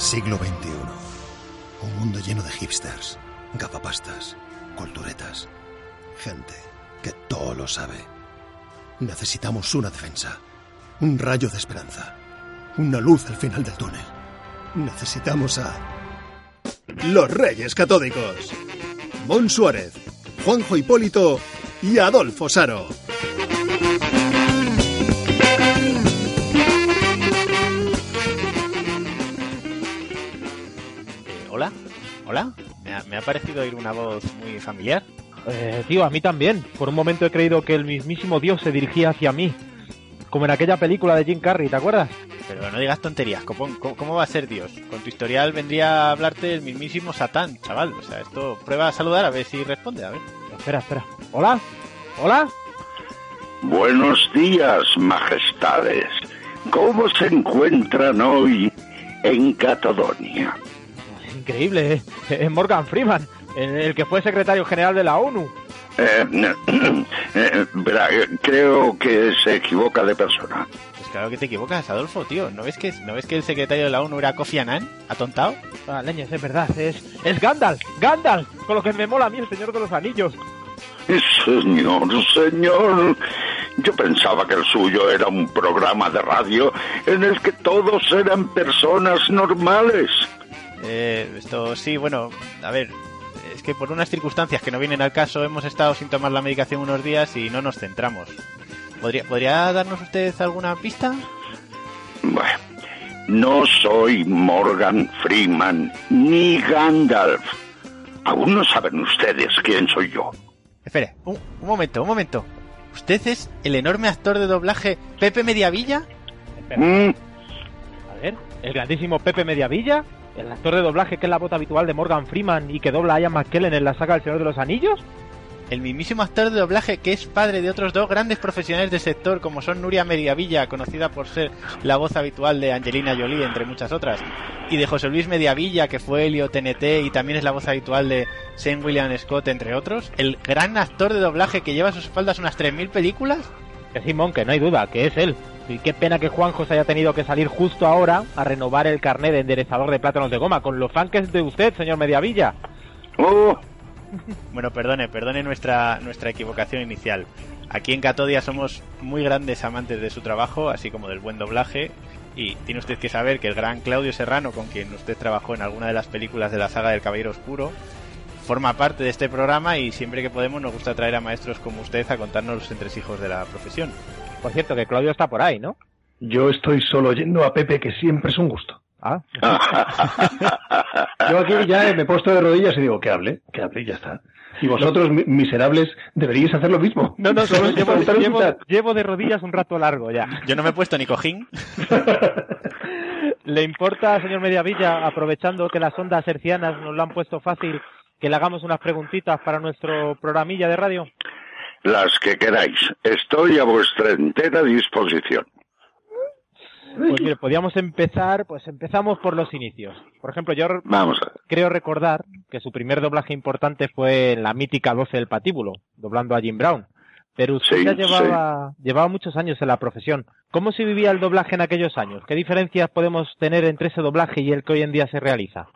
Siglo XXI. Un mundo lleno de hipsters, gafapastas, culturetas, gente que todo lo sabe. Necesitamos una defensa, un rayo de esperanza, una luz al final del túnel. Necesitamos a los Reyes Catódicos. Mon Suárez, Juanjo Hipólito y Adolfo Saro. Hola. Me ha, me ha parecido oír una voz muy familiar. Eh, tío, a mí también. Por un momento he creído que el mismísimo Dios se dirigía hacia mí. Como en aquella película de Jim Carrey, ¿te acuerdas? Pero no digas tonterías, copón. ¿Cómo, cómo va a ser Dios? Con tu historial vendría a hablarte el mismísimo Satán, chaval. O sea, esto prueba a saludar a ver si responde, a ver. Espera, espera. ¿Hola? ¿Hola? Buenos días, majestades. ¿Cómo se encuentran hoy en Catodonia? Increíble, ¿eh? Es Morgan Freeman, el, que fue secretario general de la ONU. Eh, eh, verá, eh, creo que se equivoca de persona. Pues claro que te equivocas, Adolfo, tío. ¿No ves que, ¿no ves que el secretario de la ONU era Kofi Annan? ¿Atontado? Ah, leñes, es verdad, es, es Gandalf, Gandalf, con lo que me mola a mí el Señor de los Anillos. Señor, señor, yo pensaba que el suyo era un programa de radio en el que todos eran personas normales. Eh, esto sí, bueno, a ver, es que por unas circunstancias que no vienen al caso hemos estado sin tomar la medicación unos días y no nos centramos. ¿Podría, ¿podría darnos usted alguna pista? Bueno, no soy Morgan Freeman ni Gandalf. Aún no saben ustedes quién soy yo. Espere, un, un momento, un momento. ¿Usted es el enorme actor de doblaje Pepe Mediavilla? Mm, A ver, el grandísimo Pepe Mediavilla, el actor de doblaje que es la voz habitual de Morgan Freeman y que dobla a Ian McKellen en la saga El Señor de los Anillos. El mismísimo actor de doblaje que es padre de otros dos grandes profesionales del sector como son Nuria Mediavilla, conocida por ser la voz habitual de Angelina Jolie, entre muchas otras, y de José Luis Mediavilla, que fue Helio TNT y también es la voz habitual de Sean William Scott, entre otros. El gran actor de doblaje que lleva a sus espaldas unas 3.000 películas. Que Simón, que no hay duda, que es él. Y qué pena que Juanjo se haya tenido que salir justo ahora a renovar el carnet de enderezador de plátanos de goma, con los fans que es de usted, señor Mediavilla. oh, Bueno, perdone, perdone nuestra, nuestra equivocación inicial. Aquí en Catodia somos muy grandes amantes de su trabajo, así como del buen doblaje. Y tiene usted que saber que el gran Claudio Serrano, con quien usted trabajó en alguna de las películas de la saga del Caballero Oscuro, forma parte de este programa y siempre que podemos nos gusta traer a maestros como usted a contarnos los entresijos de la profesión. Por cierto, que Claudio está por ahí, ¿no? Yo estoy solo oyendo a Pepe, que siempre es un gusto. Ah, Yo aquí ya me he puesto de rodillas y digo, que hable, que hable y ya está. Y vosotros, mi- miserables, deberíais hacer lo mismo. no, no, Solo llevo de rodillas un rato largo ya. Yo no me he puesto ni cojín. ¿Le importa, señor Mediavilla, aprovechando que las ondas hercianas nos lo han puesto fácil, que le hagamos unas preguntitas para nuestro programilla de radio? Las que queráis. Estoy a vuestra entera disposición. Pues mire, podríamos empezar, pues empezamos por los inicios. Por ejemplo, yo Vamos creo recordar que su primer doblaje importante fue en la mítica 12 del patíbulo, doblando a Jim Brown. Pero usted Sí, ya llevaba, llevaba muchos años en la profesión. ¿Cómo se vivía el doblaje en aquellos años? ¿Qué diferencias podemos tener entre ese doblaje y el que hoy en día se realiza?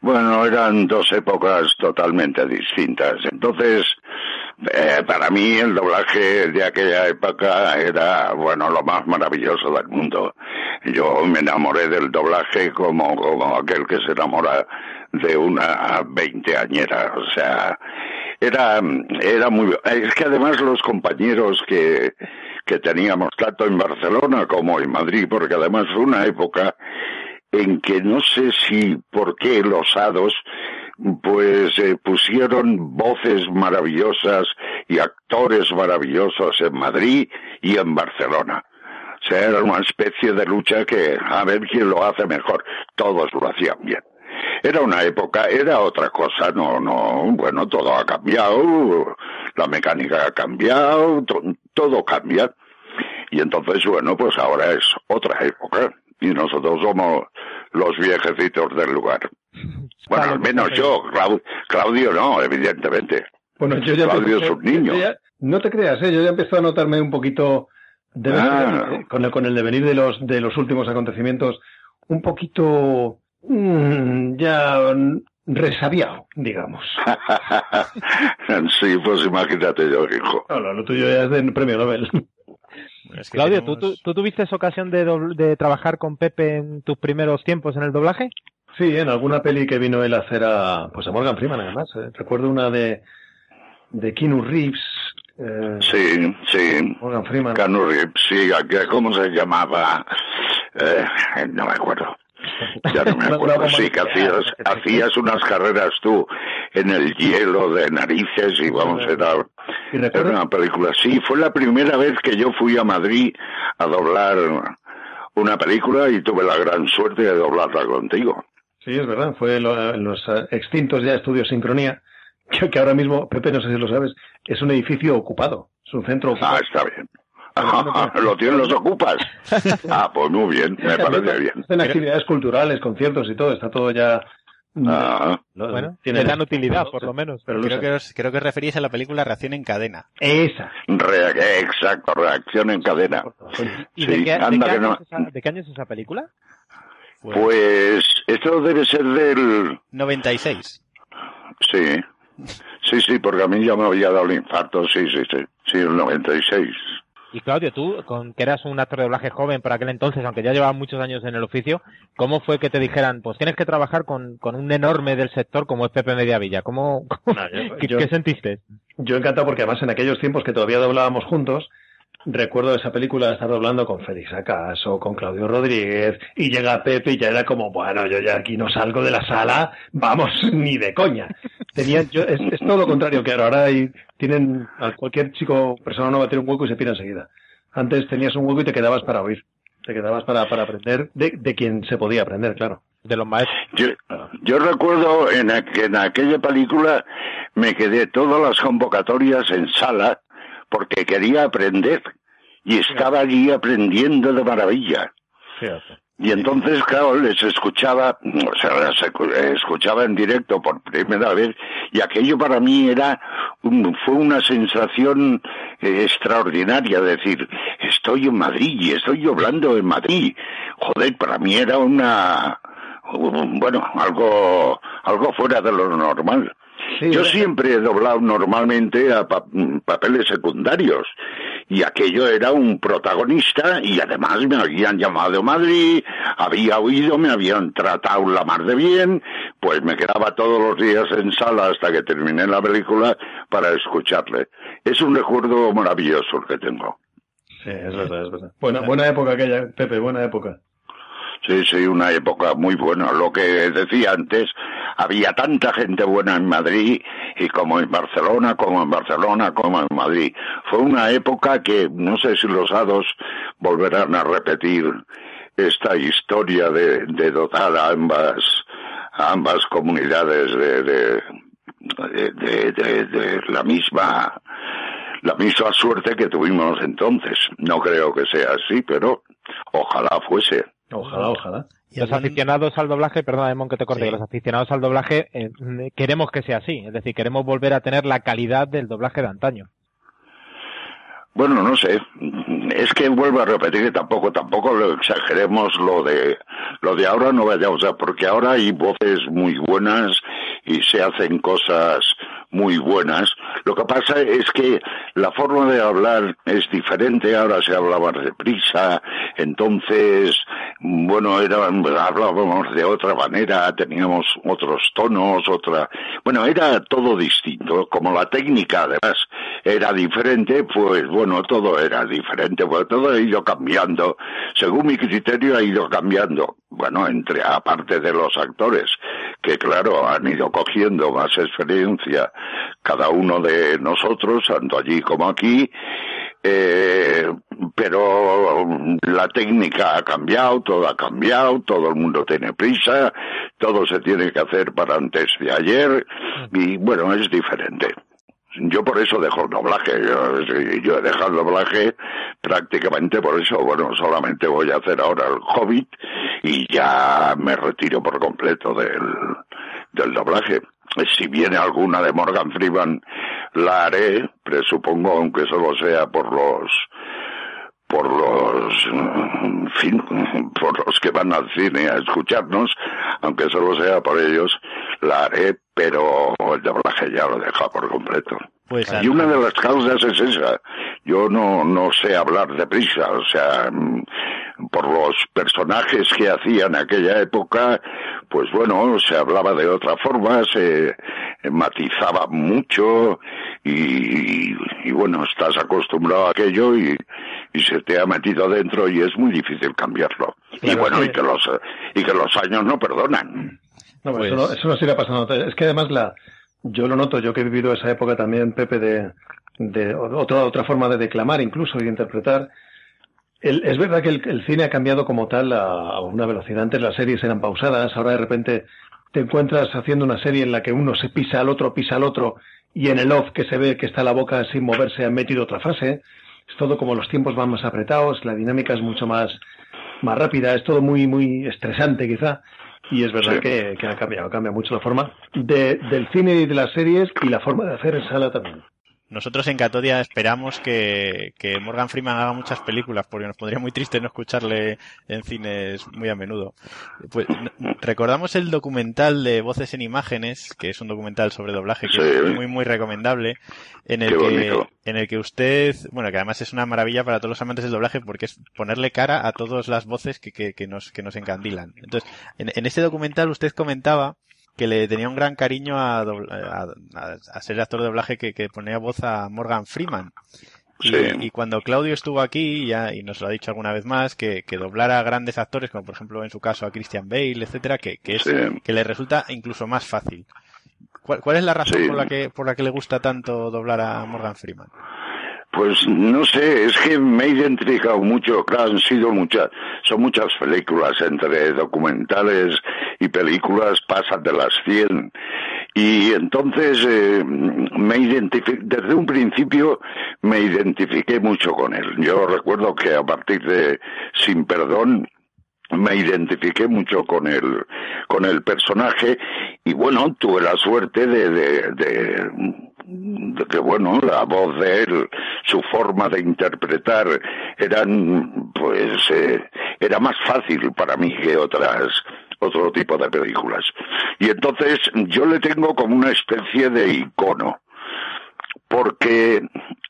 Bueno, eran dos épocas totalmente distintas. Entonces, eh, para mí el doblaje de aquella época era, bueno, lo más maravilloso del mundo. Yo me enamoré del doblaje como, aquel que se enamora de una veinteañera. O sea, era, era muy, es que además los compañeros que, que teníamos tanto en Barcelona como en Madrid, porque además fue una época en que no sé si por qué los hados pues eh, pusieron voces maravillosas y actores maravillosos en Madrid y en Barcelona. O sea, era una especie de lucha que a ver quién lo hace mejor. Todos lo hacían bien. Era una época, era otra cosa, no, no, bueno, todo ha cambiado, la mecánica ha cambiado, todo cambia. Y entonces, bueno, pues ahora es otra época. Y nosotros somos los viejecitos del lugar. Bueno, al menos yo, Claudio no, evidentemente. Bueno, yo ya Claudio es un niño. no te creas, ¿eh? yo ya empiezo a notarme un poquito, ah. eh, con, el, con el devenir de los, de los últimos acontecimientos, un poquito mm, ya resabiado, digamos. sí, pues imagínate yo, hijo. No, lo tuyo ya es de premio Nobel. Claudio, ¿tú, ¿tú, tuviste ocasión de, de trabajar con Pepe en tus primeros tiempos en el doblaje? Sí, en alguna peli que vino él a hacer a, pues a Morgan Freeman, además. Eh. Recuerdo una de, de Keanu Reeves. Eh, sí, sí. Morgan Freeman. Keanu Reeves, sí. ¿Cómo se llamaba? Eh, no me acuerdo. Ya no me acuerdo. Sí, que hacías, hacías unas carreras tú en el hielo de narices y vamos, era, era una película. Sí, fue la primera vez que yo fui a Madrid a doblar una película y tuve la gran suerte de doblarla contigo. Sí, es verdad. Fue en los extintos ya estudios Sincronía, que, ahora mismo, Pepe, no sé si lo sabes, es un edificio ocupado. Es un centro ocupado. Ah, está bien. ¿Lo tienen los ocupas? Ah, pues muy bien, me parece bien. Hacen actividades culturales, conciertos y todo, está todo ya... Ah. bueno, tiene dan utilidad, por lo menos. Pero creo, que os, creo que referís a la película Reacción en Cadena. Esa. exacto, Reacción en Cadena. ¿Y de, qué, año es esa película? Pues esto debe ser del... 96. Sí. Sí, sí, porque a mí ya me había dado el infarto, sí, sí, sí, sí, el 96. Y Claudio, tú, con, que eras un actor de doblaje joven por aquel entonces, aunque ya llevabas muchos años en el oficio, ¿cómo fue que te dijeran, pues tienes que trabajar con, con un enorme del sector como es Pepe Mediavilla? ¿Cómo, ¿qué, sentiste? Yo encantado porque además en aquellos tiempos que todavía doblábamos juntos, recuerdo esa película de estar hablando con Félix Acaso, con Claudio Rodríguez, y llega Pepe y ya era como, bueno, yo ya aquí no salgo de la sala, vamos, ni de coña. Tenían, yo, es, todo lo contrario que ahora, ahora hay, tienen, a cualquier chico, persona nueva tiene un hueco y se pira enseguida. Antes tenías un hueco y te quedabas para oír, te quedabas para, para aprender de, de quien se podía aprender, claro. De los maestros. Yo, yo recuerdo en, en aquella película me quedé todas las convocatorias en sala porque quería aprender y estaba allí aprendiendo de maravilla. Y entonces, claro, les escuchaba, o sea, les escuchaba en directo por primera vez, y aquello para mí era, fue una sensación eh, extraordinaria, decir, estoy en Madrid y estoy hablando en Madrid. Joder, para mí era una, bueno, algo, algo fuera de lo normal. Yo siempre he doblado normalmente a papeles secundarios y aquello era un protagonista y además me habían llamado a Madrid, había oído, me habían tratado la mar de bien, pues me quedaba todos los días en sala hasta que terminé la película para escucharle. Es un recuerdo maravilloso el que tengo. Sí, es verdad, es verdad. Buena, buena época aquella, Pepe, buena época. Sí, sí, una época muy buena. Lo que decía antes, había tanta gente buena en Madrid y como en Barcelona, como en Barcelona, como en Madrid. Fue una época que no sé si los hados volverán a repetir esta historia de, dotar a ambas, ambas comunidades de, de, de, de, de la misma la misma suerte que tuvimos entonces. No creo que sea así, pero ojalá fuese. Ojalá, ojalá. Los aficionados al doblaje, perdona, Demon, que te corte, los aficionados al doblaje eh, queremos que sea así, es decir, queremos volver a tener la calidad del doblaje de antaño. Bueno, no sé. Es que vuelvo a repetir que tampoco, tampoco lo exageremos lo de, lo de ahora no vaya, o sea, porque ahora hay voces muy buenas y se hacen cosas muy buenas. Lo que pasa es que la forma de hablar es diferente, ahora se habla más deprisa, entonces, bueno, era, hablábamos de otra manera, teníamos otros tonos, otra, bueno, era todo distinto, como la técnica además era diferente, pues bueno, todo era diferente, pues todo ha ido cambiando, según mi criterio ha ido cambiando, bueno, entre aparte de los actores, que claro, han ido cogiendo más experiencia cada uno de nosotros, tanto allí como aquí, eh, pero la técnica ha cambiado, todo ha cambiado, todo el mundo tiene prisa, todo se tiene que hacer para antes de ayer, y bueno, es diferente. Yo por eso dejo el doblaje, yo, he dejado el doblaje prácticamente por eso, bueno, solamente voy a hacer ahora el Hobbit y ya me retiro por completo del, del doblaje. Si viene alguna de Morgan Freeman, la haré, presupongo, aunque solo sea por los por los por los que van al cine a escucharnos, aunque solo sea por ellos, la haré, pero el doblaje ya lo deja por completo. Pues y una de las causas es esa. Yo no, no sé hablar de prisa, o sea, mm, por los personajes que hacían en aquella época, pues bueno, se hablaba de otra forma, se matizaba mucho y, y bueno, estás acostumbrado a aquello y, y se te ha metido dentro y es muy difícil cambiarlo. y bueno, y que los y que los años no perdonan. No, pues... eso, no, eso no sigue pasando. Es que además la yo lo noto, yo que he vivido esa época también, Pepe, de, de otra, otra forma de declamar incluso y de interpretar. es verdad que el, cine ha cambiado como tal a, una velocidad. Antes las series eran pausadas, ahora de repente te encuentras haciendo una serie en la que uno se pisa al otro, pisa al otro, y en el off que se ve que está la boca sin moverse han metido otra frase. Es todo como los tiempos van más apretados, la dinámica es mucho más, más rápida, es todo muy, muy estresante quizá. Y es verdad que, ha cambiado, cambia mucho la forma de, del cine y de las series y la forma de hacer en sala también. Nosotros en Catodia esperamos que, que, Morgan Freeman haga muchas películas, porque nos pondría muy triste no escucharle en cines muy a menudo. Pues recordamos el documental de Voces en Imágenes, que es un documental sobre doblaje que es muy muy recomendable, en el que en el que usted, bueno, que además es una maravilla para todos los amantes del doblaje, porque es ponerle cara a todas las voces que, que, que nos que nos encandilan. Entonces, en, en este documental usted comentaba que le tenía un gran cariño a, a, ser el actor de doblaje que, que, ponía voz a Morgan Freeman. Y, cuando Claudio estuvo aquí, ya, y nos lo ha dicho alguna vez más, que, que doblar a grandes actores, como por ejemplo en su caso a Christian Bale, etcétera, que, que, es, que le resulta incluso más fácil. ¿Cuál, cuál es la razón por la que por la que le gusta tanto doblar a Morgan Freeman? Pues no sé, es que me he identificado mucho, claro, han sido muchas, son muchas películas, entre documentales y películas pasan de las 100. Y entonces eh, me identifiqué, desde un principio me identifiqué mucho con él. Yo recuerdo que a partir de Sin Perdón, me identifiqué mucho con el con el personaje y bueno tuve la suerte de, de que bueno, la voz de él, su forma de interpretar eran, pues, eh, era más fácil para mí que otras, otro tipo de películas. Y entonces yo le tengo como una especie de icono porque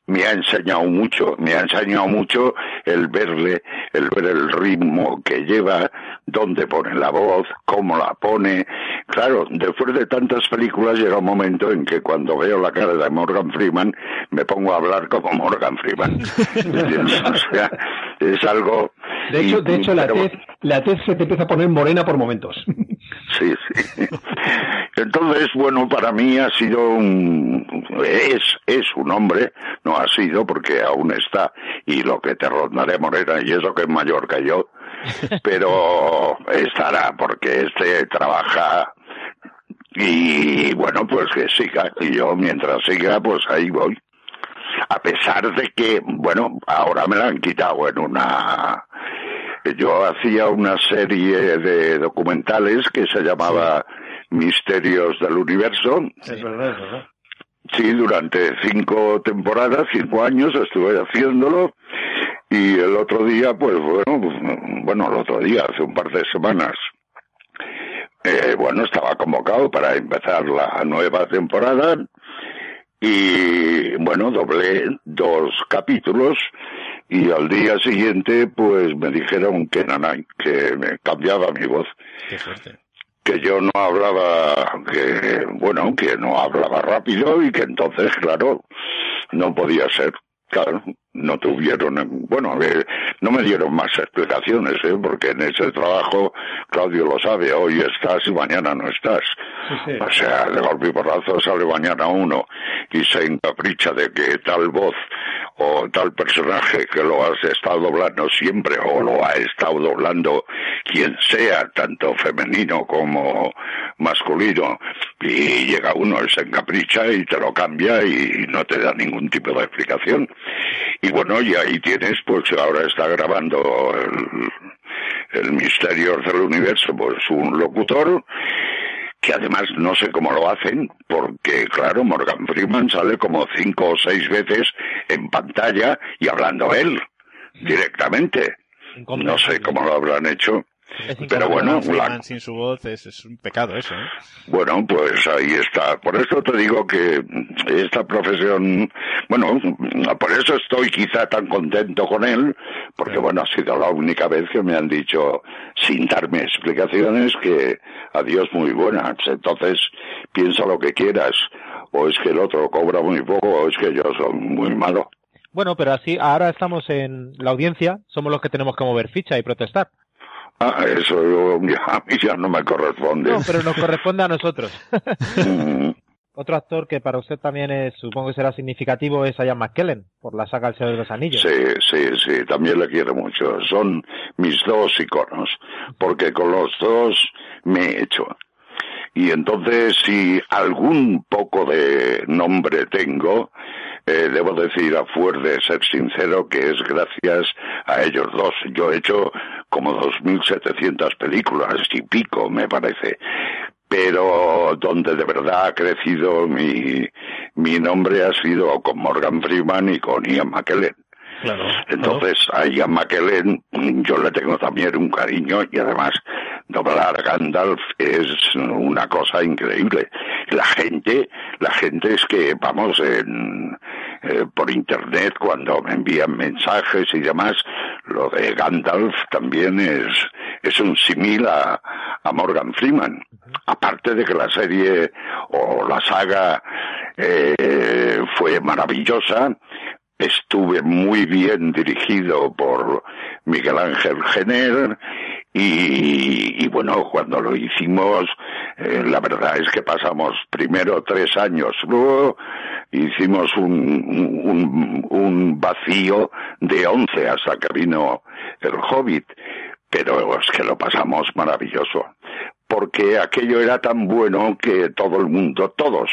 me ha enseñado mucho, me ha enseñado mucho el verle, el ver el ritmo que lleva, dónde pone la voz, cómo la pone. Claro, después de tantas películas llega un momento en que cuando veo la cara de Morgan Freeman me pongo a hablar como Morgan Freeman. o sea, es algo... De hecho, de hecho la, tez, la tez se te empieza a poner morena por momentos. Sí, sí. Entonces, bueno, para mí ha sido un, es, es un hombre, no ha sido porque aún está, y lo que te rondaré morena, y eso que es mayor que yo, pero estará porque este trabaja y bueno, pues que siga, y yo mientras siga, pues ahí voy. A pesar de que, bueno, ahora me la han quitado en una yo hacía una serie de documentales que se llamaba Misterios del Universo. Es verdad, es verdad. Sí, durante cinco temporadas, cinco años estuve haciéndolo y el otro día, pues bueno, bueno, el otro día, hace un par de semanas, eh, bueno, estaba convocado para empezar la nueva temporada y bueno, doblé dos capítulos y al día siguiente pues me dijeron que nanay, que me cambiaba mi voz. Que yo no hablaba, que bueno, que no hablaba rápido y que entonces, claro, no podía ser. Claro, no tuvieron, bueno, a ver, no me dieron más explicaciones, ¿eh? porque en ese trabajo, Claudio lo sabe, hoy estás y mañana no estás. O sea, de golpe y porrazo sale mañana uno y se encapricha de que tal voz o tal personaje que lo has estado doblando siempre o lo ha estado doblando quien sea, tanto femenino como masculino, y llega uno y se encapricha y te lo cambia y no te da ningún tipo de explicación. Y bueno, y ahí tienes, pues ahora está grabando el, el Misterio del Universo, pues un locutor que además no sé cómo lo hacen, porque claro, Morgan Freeman sale como cinco o seis veces en pantalla y hablando él directamente. No sé cómo lo habrán hecho. Pero bueno, sin su voz es, un pecado eso. ¿eh? Bueno, pues ahí está. Por eso te digo que esta profesión, bueno, por eso estoy quizá tan contento con él, porque bueno, ha sido la única vez que me han dicho, sin darme explicaciones, que adiós muy buenas. Entonces, piensa lo que quieras. O es que el otro cobra muy poco, o es que yo soy muy malo. Bueno, pero así, ahora estamos en la audiencia, somos los que tenemos que mover ficha y protestar. Ah, eso a mí ya no me corresponde. No, pero nos corresponde a nosotros. Mm. Otro actor que para usted también es, supongo que será significativo es Ian McKellen, por la saga El Señor de los Anillos. Sí, sí, sí, también le quiero mucho. Son mis dos iconos, porque con los dos me he hecho. Y entonces, si algún poco de nombre tengo, eh, debo decir a fuer de ser sincero que es gracias a ellos dos. Yo he hecho como 2.700 películas y pico, me parece. Pero donde de verdad ha crecido mi, mi nombre ha sido con Morgan Freeman y con Ian McKellen. Entonces, a Ian McKellen yo le tengo también un cariño y además doblar Gandalf es una cosa increíble. La gente, la gente es que vamos en, eh, por internet cuando me envían mensajes y demás, lo de Gandalf también es, es un simil a, a Morgan Freeman. Aparte de que la serie o la saga eh, fue maravillosa, estuve muy bien dirigido por Miguel Ángel Jenner y, bueno, cuando lo hicimos, eh, la verdad es que pasamos primero tres años, luego hicimos un, un, un vacío de once hasta que vino el Hobbit, pero es que lo pasamos maravilloso porque aquello era tan bueno que todo el mundo, todos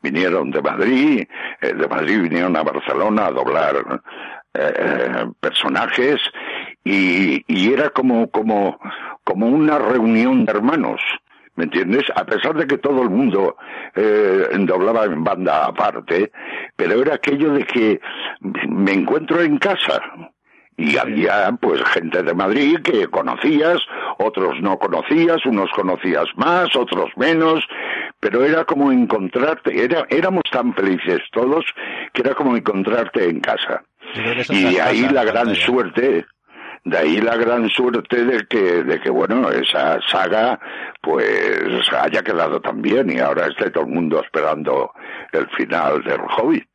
vinieron de Madrid, eh, de Madrid vinieron a Barcelona a doblar eh, personajes y, y, era como, como, como una reunión de hermanos. ¿Me entiendes? A pesar de que todo el mundo eh, doblaba en banda aparte, pero era aquello de que me encuentro en casa, y había pues gente de Madrid que conocías, otros no conocías, unos conocías más, otros menos, pero era como encontrarte, era, éramos tan felices todos que era como encontrarte en casa. Y ahí la gran suerte, de ahí la gran suerte de que, de que bueno, esa saga pues haya quedado tan bien y ahora esté todo el mundo esperando el final del Hobbit.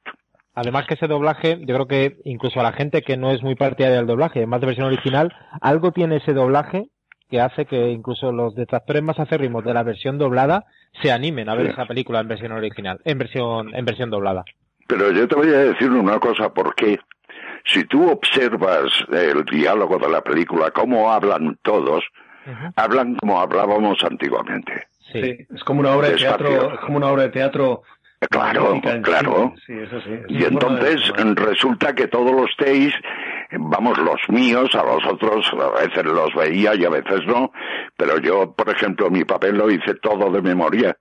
Además que ese doblaje, yo creo que incluso a la gente que no es muy partidaria del doblaje, más de versión original, algo tiene ese doblaje que hace que incluso los detractores más acérrimos de la versión doblada se animen a ver esa película en versión original, en versión, en versión doblada. Pero yo te voy a decir una cosa, porque si tú observas el diálogo de la película, cómo hablan todos, hablan como hablábamos antiguamente. Sí. es como una obra de teatro, es como una obra de teatro Claro, claro. Y entonces resulta que todos los teis, vamos, los míos, a los otros a veces los veía y a veces no, pero yo, por ejemplo, mi papel lo hice todo de memoria.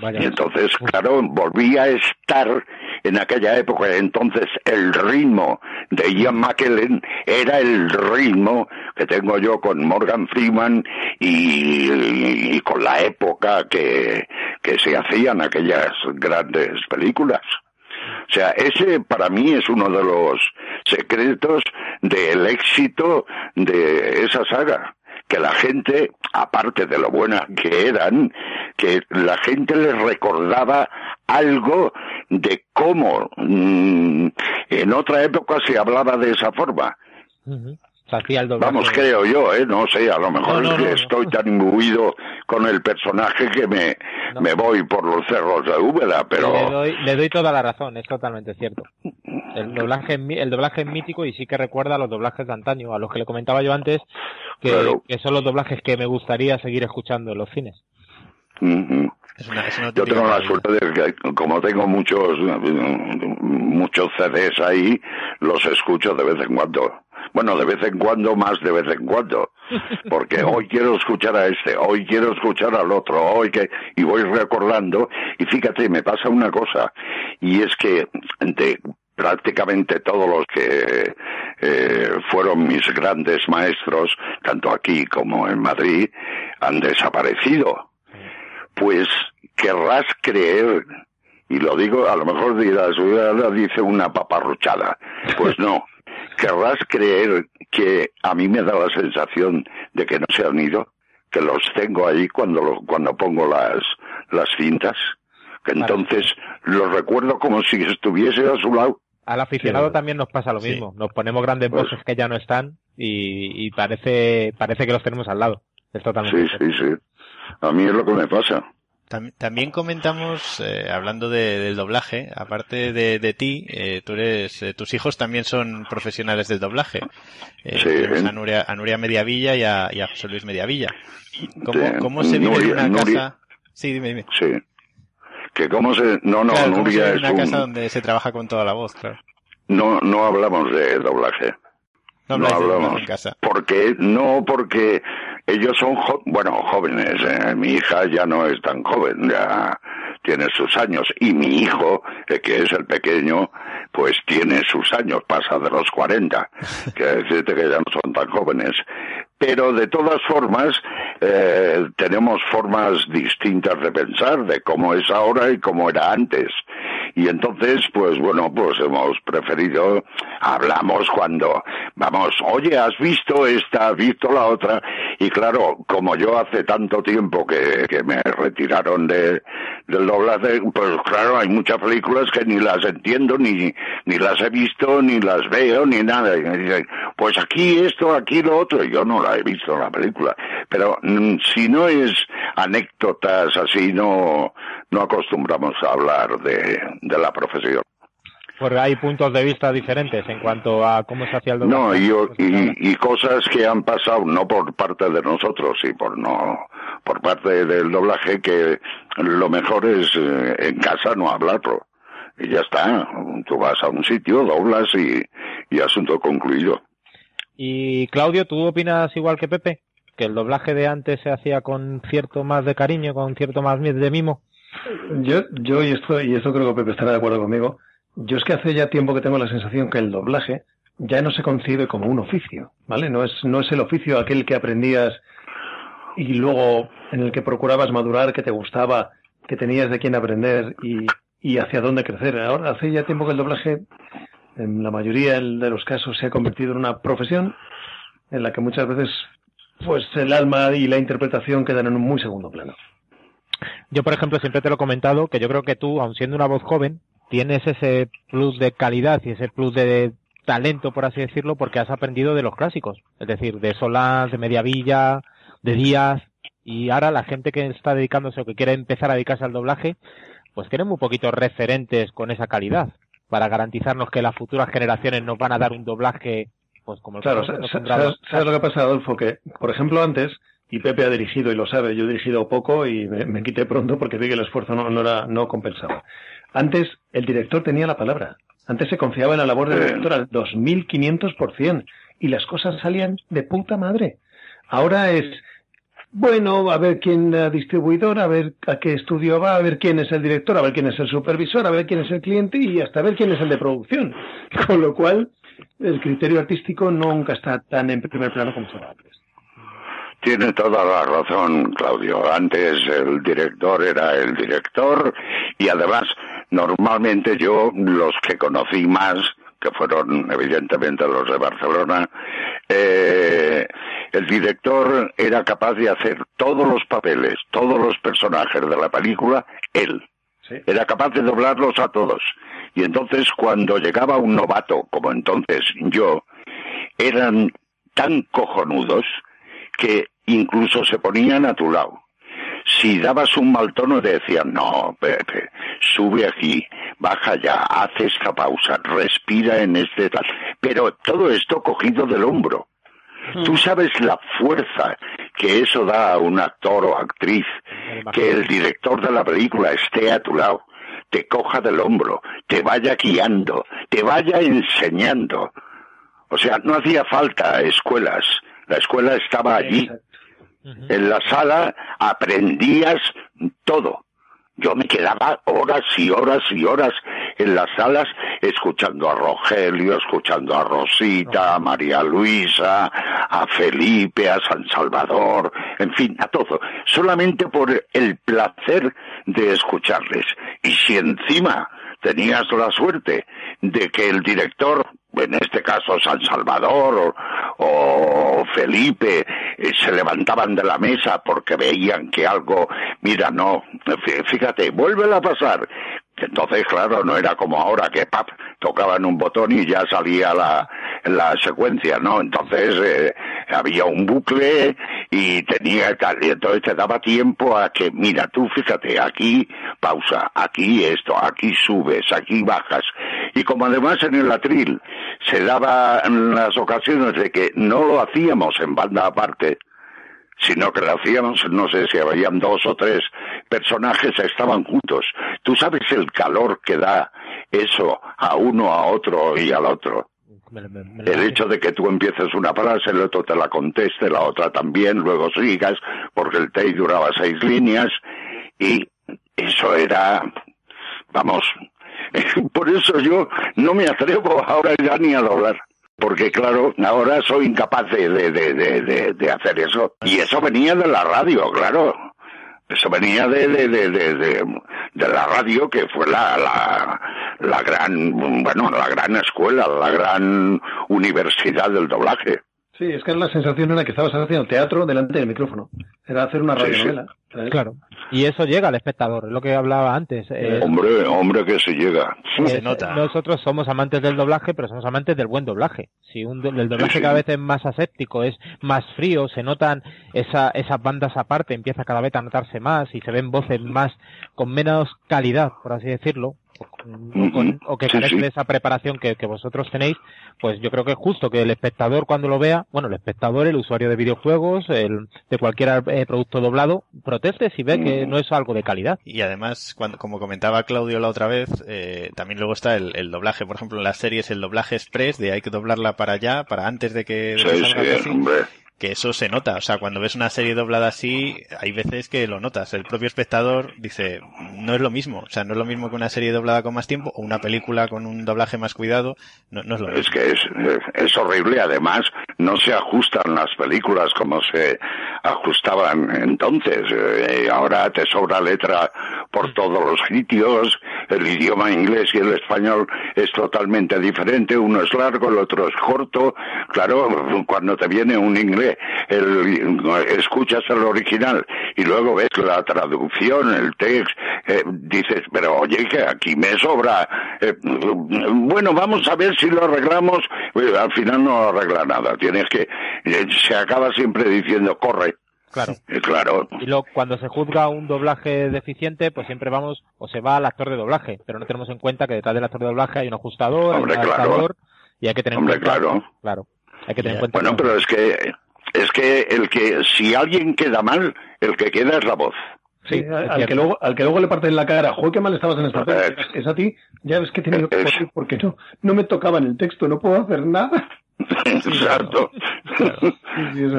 Y entonces, claro, volví a estar en aquella época. Entonces, el ritmo de Ian McKellen era el ritmo que tengo yo con Morgan Freeman y, con la época que, que se hacían aquellas grandes películas. O sea, ese para mí es uno de los secretos del éxito de esa saga que la gente aparte de lo buenas que eran, que la gente les recordaba algo de cómo mm, en otra época se hablaba de esa forma. Vamos, creo yo, ¿eh? No sé, a lo mejor es que estoy tan imbuido con el personaje que me, me voy por los cerros de Úbeda, pero... Le doy, le doy toda la razón, es totalmente cierto. El doblaje, el doblaje es mítico y sí que recuerda a los doblajes de antaño, a los que le comentaba yo antes, que, que son los doblajes que me gustaría seguir escuchando en los cines. Yo tengo la suerte de que, como tengo muchos, muchos CDs ahí, los escucho de vez en cuando. Bueno, de vez en cuando, más de vez en cuando. Porque hoy quiero escuchar a este, hoy quiero escuchar al otro, hoy que, y voy recordando, y fíjate, me pasa una cosa, y es que de prácticamente todos los que eh, fueron mis grandes maestros, tanto aquí como en Madrid, han desaparecido. Pues querrás creer, y lo digo, a lo mejor dirás, dice una paparruchada. Pues no, querrás creer que a mí me da la sensación de que no se han ido, que los tengo ahí cuando, cuando pongo las, las cintas, que entonces los recuerdo como si estuviese a su lado. Al aficionado también nos pasa lo mismo. Nos ponemos grandes pues voces que ya no están y, y, parece, parece que los tenemos al lado. Es totalmente. Sí, sí, sí. A mí es lo que me pasa. También comentamos, eh, hablando del doblaje, aparte de, ti, eh, tú eres, eh, tus hijos también son profesionales del doblaje. sí. A Nuria, a Nuria Mediavilla y a, y a José Luis Mediavilla. ¿Cómo, cómo se vive en una casa? Sí, dime, dime. Sí. Que cómo se, no, no, Nuria es una casa donde se trabaja con toda la voz, claro. No, no hablamos de doblaje. No, no hablamos. En casa. Porque, no, porque ellos son, bueno, jóvenes. ¿eh? Mi hija ya no es tan joven, ya tiene sus años. Y mi hijo, eh, que es el pequeño, pues tiene sus años, pasa de los 40. Quiere decirte que ya no son tan jóvenes. Pero de todas formas, eh, tenemos formas distintas de pensar, de cómo es ahora y cómo era antes. Y entonces, pues bueno, pues hemos preferido, hablamos cuando, vamos, oye, ¿has visto esta, has visto la otra? Y claro, como yo hace tanto tiempo que, que me retiraron de, del doblaje, pues claro, hay muchas películas que ni las entiendo, ni, ni las he visto, ni las veo, ni nada. Y me dicen, pues aquí esto, aquí lo otro, yo no la he visto la película. Pero mm, si no es anécdotas así, no, no acostumbramos a hablar de, de la profesión. Porque hay puntos de vista diferentes en cuanto a cómo se hacía el doblaje. No, y, y, cosas que han pasado no por parte de nosotros y por no por parte del doblaje que lo mejor es eh, en casa no hablarlo y ya está. Tú vas a un sitio, doblas y, y asunto concluido. Y Claudio, ¿tú opinas igual que Pepe? ¿Que el doblaje de antes se hacía con cierto más de cariño, con cierto más de mimo? Yo, yo y esto, y esto creo que Pepe estará de acuerdo conmigo, yo es que hace ya tiempo que tengo la sensación que el doblaje ya no se concibe como un oficio, ¿vale? No es, no es el oficio aquel que aprendías y luego en el que procurabas madurar, que te gustaba, que tenías de quién aprender y, y hacia dónde crecer. Ahora hace ya tiempo que el doblaje, en la mayoría de los casos, se ha convertido en una profesión en la que muchas veces pues el alma y la interpretación quedan en un muy segundo plano. Yo, por ejemplo, siempre te lo he comentado que yo creo que tú, aun siendo una voz joven, tienes ese plus de calidad y ese plus de talento, por así decirlo, porque has aprendido de los clásicos. Es decir, de Solán, de Mediavilla, de Díaz. Y ahora la gente que está dedicándose o que quiere empezar a dedicarse al doblaje, pues tienen muy poquitos referentes con esa calidad para garantizarnos que las futuras generaciones nos van a dar un doblaje pues como el claro, ¿sabes, ¿sabes, lo que pasa, Adolfo? Que, por ejemplo, antes, y Pepe ha dirigido y lo sabe, yo he dirigido poco y me, quité pronto porque vi que el esfuerzo no, no, era, no compensaba. Antes, el director tenía la palabra. Antes se confiaba en la labor del director al 2500% y las cosas salían de puta madre. Ahora es, bueno, a ver quién es distribuidor, a ver a qué estudio va, a ver quién es el director, a ver quién es el supervisor, a ver quién es el cliente y hasta ver quién es el de producción. Con lo cual, el criterio artístico nunca está tan en primer plano como estaba antes. Tiene toda la razón, Claudio. Antes el director era el director y además normalmente yo los que conocí más, que fueron evidentemente los de Barcelona, eh, el director era capaz de hacer todos los papeles, todos los personajes de la película, él. Era capaz de doblarlos a todos. Y entonces cuando llegaba un novato, como entonces yo, eran tan cojonudos que incluso se ponían a tu lado. Si dabas un mal tono te decían, no, Pepe, sube aquí, baja ya, haz esta pausa, respira en este tal. Pero todo esto cogido del hombro. Hmm. Tú sabes la fuerza que eso da a un actor o actriz, que el director de la película esté a tu lado, te coja del hombro, te vaya guiando, te vaya enseñando. O sea, no hacía falta escuelas, la escuela estaba allí. En la sala aprendías todo. Yo me quedaba horas y horas y horas en las salas escuchando a Rogelio, escuchando a Rosita, a María Luisa, a Felipe, a San Salvador, en fin, a todo. Solamente por el placer de escucharles. Y si encima tenías la suerte de que el director, en este caso San Salvador o, Felipe, eh, se levantaban de la mesa porque veían que algo, mira, no, fíjate, vuelve a pasar. Entonces, claro, no era como ahora que pap, tocaban un botón y ya salía la, la secuencia, ¿no? Entonces eh, había un bucle y tenía tal, y entonces te daba tiempo a que, mira, tú fíjate, aquí pausa, aquí esto, aquí subes, aquí bajas. Y como además en el atril se daban las ocasiones de que no lo hacíamos en banda aparte, sino que lo hacíamos, no sé si habían dos o tres personajes, estaban juntos. Tú sabes el calor que da eso a uno, a otro y al otro. el hecho de que tú empieces una frase, el otro te la conteste, la otra también, luego sigas, porque el take duraba seis líneas, y eso era, vamos, por eso yo no me atrevo ahora ya ni a doblar porque claro, ahora soy incapaz de, de, de, hacer eso. Y eso venía de la radio, claro. Eso venía de, de, de, de, la radio, que fue la, la, la gran, bueno, la gran escuela, la gran universidad del doblaje. Sí, es que la sensación era que estabas haciendo teatro delante del micrófono. Era hacer una radionovela. Claro. Y eso llega al espectador, es lo que hablaba antes. hombre, hombre que se llega. se nota. Nosotros somos amantes del doblaje, pero somos amantes del buen doblaje. Si un, el doblaje cada vez es más aséptico, es más frío, se notan esa, esas bandas aparte, empieza cada vez a notarse más y se ven voces más con menos calidad, por así decirlo, o, que carece de esa preparación que, vosotros tenéis, pues yo creo que es justo que el espectador cuando lo vea, bueno, el espectador, el usuario de videojuegos, el, de cualquier eh, producto doblado, proteste si ve que no es algo de calidad. Y además, cuando, como comentaba Claudio la otra vez, eh, también luego está el, doblaje, por ejemplo, en las series el doblaje express, de hay que doblarla para allá, para antes de que, salga que eso se nota. O sea, cuando ves una serie doblada así, hay veces que lo notas. El propio espectador dice, no es lo mismo. O sea, no es lo mismo que una serie doblada con más tiempo o una película con un doblaje más cuidado. No, no es lo mismo. Es que es, es horrible. Además, no se ajustan las películas como se ajustaban entonces. Eh, ahora te sobra letra por todos los sitios. El idioma inglés y el español es totalmente diferente. Uno es largo, el otro es corto. Claro, cuando te viene un inglés el, escuchas el original y luego ves la traducción, el texto, eh, dices, pero oye, que aquí me sobra. Eh, bueno, vamos a ver si lo arreglamos. al final no arregla nada. Tienes que, eh, se acaba siempre diciendo, corre. Claro. claro. Y luego, cuando se juzga un doblaje deficiente, pues siempre vamos o se va al actor de doblaje, pero no tenemos en cuenta que detrás del actor de doblaje hay un ajustador, un ajustador, y hay que tener en cuenta. Claro. Claro. Hay que tener en cuenta. Bueno, pero es que es que el que si alguien queda mal, el que queda es la voz. Sí, al que, luego, al que luego le parten la cara, joder, qué mal estabas en esta peli. Es, a ti, ya ves que he tenido que porque no, no me tocaba en el texto, no puedo hacer nada. Exacto.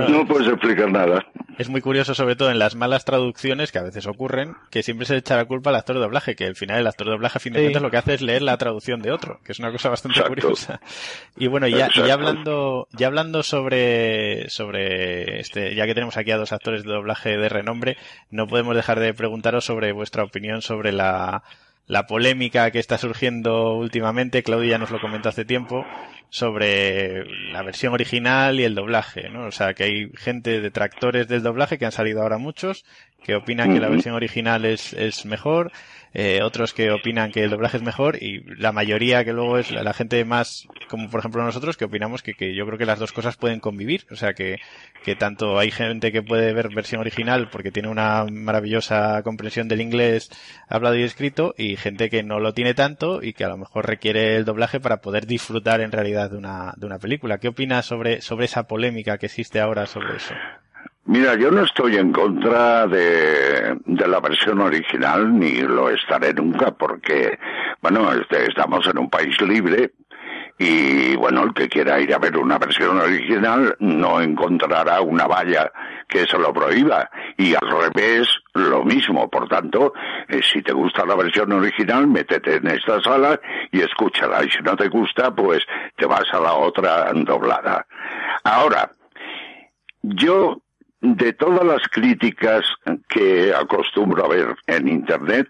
no puedes explicar nada. Es muy curioso, sobre todo en las malas traducciones que a veces ocurren, que siempre se le echa la culpa al actor de doblaje, que al final el actor de doblaje, a fin de cuentas, lo que hace es leer la traducción de otro, que es una cosa bastante curiosa. Y bueno, ya, ya hablando, ya hablando sobre, sobre este, ya que tenemos aquí a dos actores de doblaje de renombre, no podemos dejar de preguntaros sobre vuestra opinión sobre la, la polémica que está surgiendo últimamente, Claudia ya nos lo comentó hace tiempo, sobre la versión original y el doblaje, ¿no? O sea, que hay gente, detractores del doblaje, que han salido ahora muchos, que opinan que la versión original es, es mejor, eh, otros que opinan que el doblaje es mejor y la mayoría que luego es la, gente más, como por ejemplo nosotros, que opinamos que, que, yo creo que las dos cosas pueden convivir. O sea, que, que tanto hay gente que puede ver versión original porque tiene una maravillosa comprensión del inglés hablado y escrito y gente que no lo tiene tanto y que a lo mejor requiere el doblaje para poder disfrutar en realidad de una, de una película. ¿Qué opinas sobre, sobre esa polémica que existe ahora sobre eso? Mira, yo no estoy en contra de, la versión original, ni lo estaré nunca, porque, bueno, este, estamos en un país libre y, bueno, el que quiera ir a ver una versión original no encontrará una valla que se lo prohíba. Y al revés, lo mismo. Por tanto, eh, si te gusta la versión original, métete en esta sala y escúchala. Y si no te gusta, pues te vas a la otra doblada. Ahora, yo de todas las críticas que acostumbro a ver en Internet,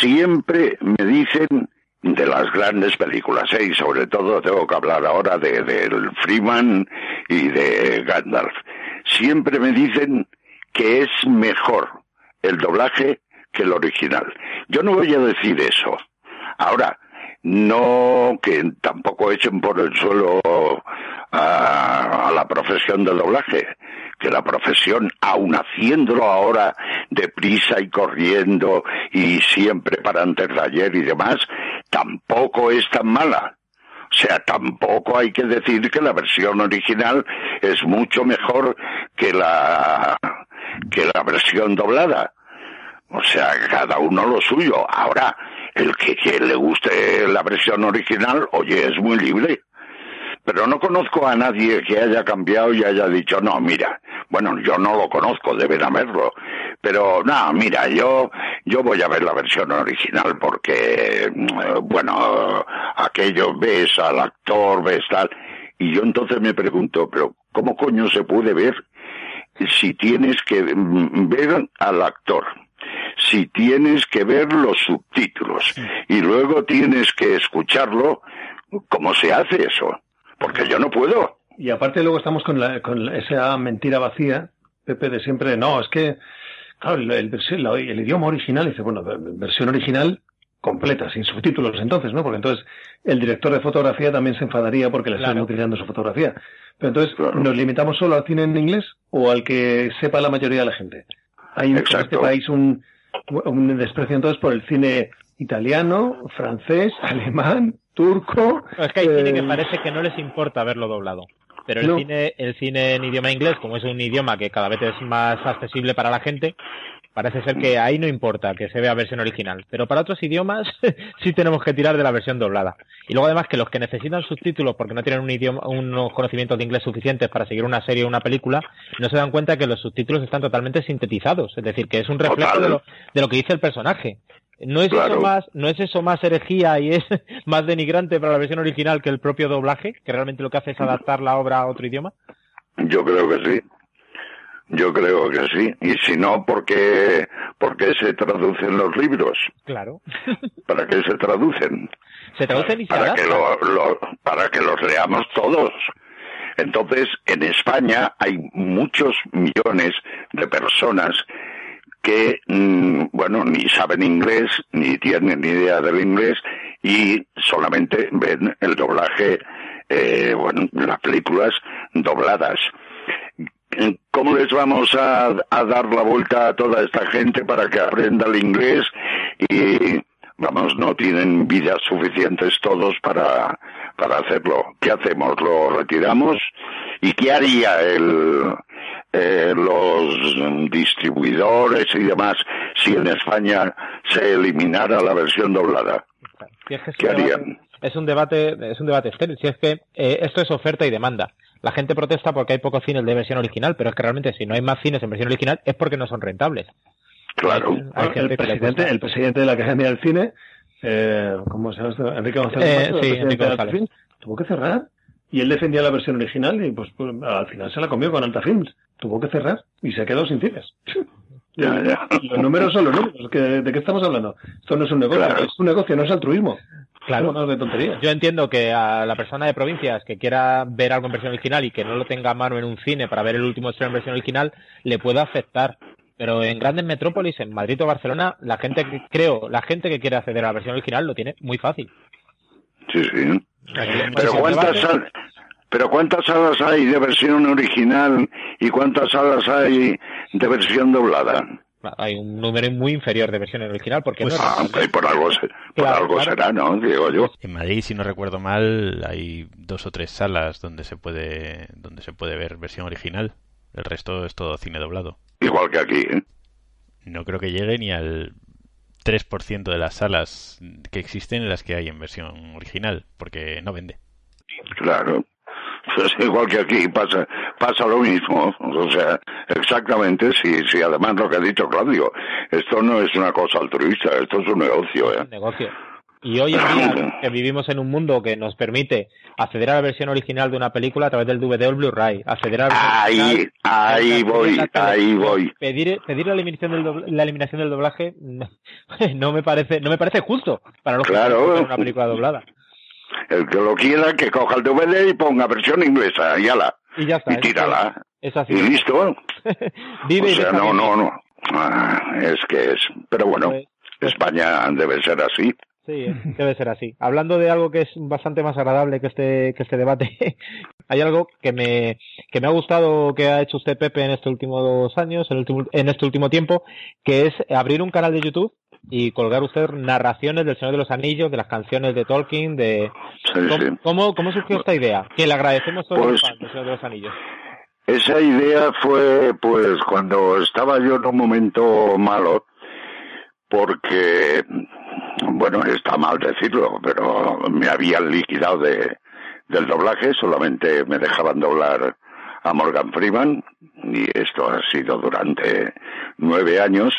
siempre me dicen de las grandes películas, ¿eh? y sobre todo tengo que hablar ahora de, del Freeman y de Gandalf. Siempre me dicen que es mejor el doblaje que el original. Yo no voy a decir eso. Ahora, no que tampoco echen por el suelo a, a la profesión del doblaje que la profesión, aun haciéndolo ahora deprisa y corriendo y siempre para antes de ayer y demás, tampoco es tan mala. O sea, tampoco hay que decir que la versión original es mucho mejor que la que la versión doblada. O sea, cada uno lo suyo. Ahora, el que, que le guste la versión original, oye, es muy libre pero no conozco a nadie que haya cambiado y haya dicho, no, mira, bueno, yo no lo conozco, deben haberlo, pero no, mira, yo, yo voy a ver la versión original porque, mm, bueno, aquello ves al actor, ves tal, y yo entonces me pregunto, pero ¿cómo coño se puede ver si tienes que mm, ver al actor? si tienes que ver los subtítulos y luego tienes que escucharlo, ¿cómo se hace eso? Porque yo no puedo. Y aparte luego estamos con, la, con esa mentira vacía, Pepe, de siempre, no, es que, claro, el, el, idioma original, dice, bueno, versión original completa, sin subtítulos entonces, ¿no? Porque entonces el director de fotografía también se enfadaría porque le están utilizando su fotografía. Pero entonces, ¿nos limitamos solo al cine en inglés o al que sepa la mayoría de la gente? Hay en este país un, un desprecio entonces por el cine italiano, francés, alemán, turco. es que hay cine que eh, parece que no les importa verlo doblado. Pero el cine, el cine en idioma inglés, como es un idioma que cada vez es más accesible para la gente, parece ser que ahí no importa que se vea versión original. Pero para otros idiomas sí tenemos que tirar de la versión doblada. Y luego además que los que necesitan subtítulos porque no tienen un idioma, unos conocimientos de inglés suficientes para seguir una serie o una película, no se dan cuenta que los subtítulos están totalmente sintetizados. Es decir, que es un reflejo de lo, de lo que dice el personaje. ¿No es, eso más, ¿No es eso más herejía y es más denigrante para la versión original que el propio doblaje, que realmente lo que hace es adaptar la obra a otro idioma? Yo creo que sí. Yo creo que sí. Y si no, ¿por qué, ¿por qué se traducen los libros? Claro. ¿Para qué se traducen? Se traducen y se para que lo, Para que los leamos todos. Entonces, en España hay muchos millones de personas que, mm, bueno, ni saben inglés, ni tienen ni idea del inglés y solamente ven el doblaje, eh, bueno, las películas dobladas. ¿Cómo les vamos a, a, dar la vuelta a toda esta gente para que aprenda el inglés? Y, vamos, no tienen vidas suficientes todos para, para hacerlo. ¿Qué hacemos? ¿Lo retiramos? ¿Y qué haría el, eh, los distribuidores y demás si en España se eliminara la versión doblada? ¿Qué harían? es un debate, es un debate estéril. Si es que eh, esto es oferta y demanda. La gente protesta porque hay pocos cines de versión original, pero es que realmente si no hay más cines en versión original es porque no son rentables. Claro. el, presidente, el presidente de la Academia del Cine, eh, ¿cómo se llama Enrique González. Eh, sí, Enrique González. tuvo que cerrar y él defendía la versión original y pues, pues, al final se la comió con Alta Films. Tuvo que cerrar y se quedó sin cines. Ya, ya. Los números son los números. ¿De qué estamos hablando? Esto no es un negocio, Claro. es un negocio, no es altruismo. Claro. No, no, de tonterías. Yo entiendo que a la persona de provincias que quiera ver algo en versión original y que no lo tenga a mano en un cine para ver el último estreno en versión original, le puede afectar. Pero en grandes metrópolis, en Madrid o Barcelona, la gente que creo, la gente que quiere acceder a la versión original lo tiene muy fácil. Sí, sí. Pero cuántas sal- pero cuántas salas hay de versión original y cuántas salas hay de versión doblada. hay un número muy inferior de versión original porque Pues no Ah, por algo, se- por Claro, algo claro. será, ¿no? Digo yo. En Madrid, si no recuerdo mal, hay dos o tres salas donde se puede donde se puede ver versión original. El resto es todo cine doblado. Igual que aquí, ¿eh? No creo que llegue ni al 3% de las salas que existen en las que hay en versión original, porque no vende. Claro. Pues igual que aquí pasa pasa lo mismo. O sea, exactamente, si, si además lo que ha dicho Claudio, esto no es una cosa altruista, esto es un negocio, ¿eh? un negocio. Y hoy en día que vivimos en un mundo que nos permite acceder a la versión original de una película a través del DVD o el Blu-ray, acceder a la Ahí, original, ahí voy, ahí voy. Pedir, pedir la eliminación del dobl- la eliminación del doblaje no me parece no me parece justo para los que Claro. ver una película doblada. El que lo quiera, que coja el DVD y ponga versión inglesa, y ala, Y ya está. y tírala. Es así. Y listo. Vive O sea, no, no, no. Ah, es que es. Pero bueno, Pues- pues- España debe ser así. Sí, debe ser así. Hablando de algo que es bastante más agradable que este, que este debate, hay algo que me, que me ha gustado que ha hecho usted, Pepe, en estos últimos años, en, el último- en este último tiempo, que es abrir un canal de YouTube y colgar usted narraciones del Señor de los Anillos, de las canciones de Tolkien, de... Sí, ¿Cómo, sí. cómo, cómo surgió esta idea? Que le agradecemos todos Pues- del Señor de los Anillos. Esa idea fue, pues, cuando estaba yo en un momento malo, porque, bueno, está mal decirlo, pero me habían liquidado de, del doblaje, solamente me dejaban doblar a Morgan Freeman, y esto ha sido durante nueve años,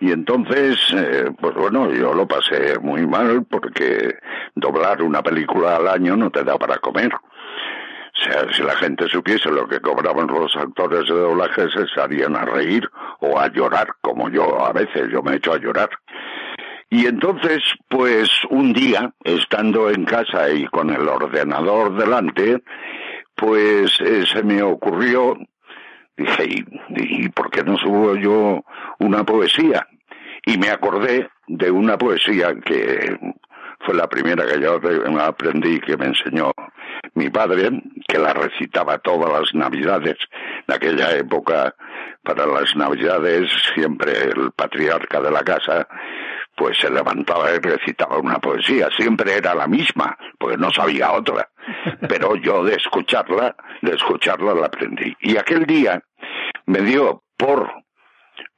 y entonces, eh, pues bueno, yo lo pasé muy mal porque doblar una película al año no te da para comer. O sea, si la gente supiese lo que cobraban los actores de doblaje, se estarían a reír o a llorar, como yo a veces, yo me he hecho a llorar. Y entonces, pues un día, estando en casa y con el ordenador delante, pues eh, se me ocurrió, dije, ¿y, ¿y por qué no subo yo una poesía? Y me acordé de una poesía que fue la primera que yo aprendí, que me enseñó mi padre, que la recitaba todas las navidades. En aquella época, para las navidades, siempre el patriarca de la casa, pues se levantaba y recitaba una poesía. Siempre era la misma, porque no sabía otra. Pero yo de escucharla, de escucharla la aprendí. Y aquel día me dio por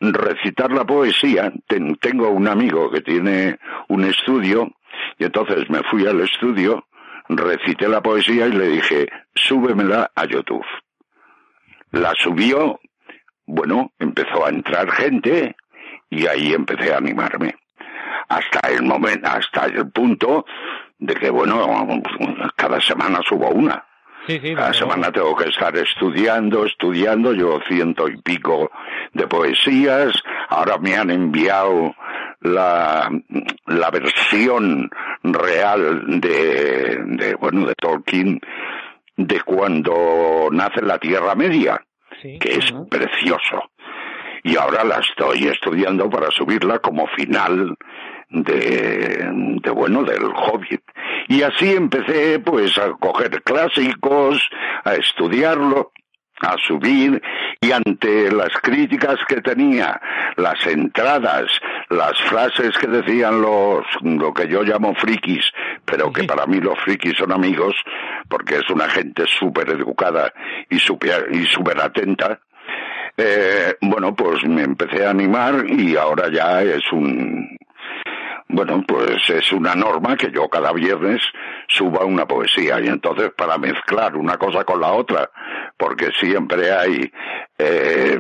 recitar la poesía. Ten- tengo un amigo que tiene un estudio y entonces me fui al estudio, recité la poesía y le dije, súbemela a YouTube. La subió, bueno, empezó a entrar gente y ahí empecé a animarme. Hasta el momento, hasta el punto de que, bueno, cada semana subo una. Sí, sí. Cada semana tengo que estar estudiando, estudiando, yo ciento y pico de poesías, ahora me han enviado la, la versión real de, de, bueno, de Tolkien, de cuando nace la Tierra Media, Sí. que es precioso. Y ahora la estoy estudiando para subirla como final de, de bueno, del Hobbit. Y así empecé pues a coger clásicos, a estudiarlo, a subir y ante las críticas que tenía, las entradas, las frases que decían los, lo que yo llamo frikis, pero que para mí los frikis son amigos, porque es una gente súper educada y súper y súper atenta, eh, bueno, pues me empecé a animar y ahora ya es un, bueno, pues es una norma que yo cada viernes suba una poesía y entonces para mezclar una cosa con la otra, porque siempre hay eh,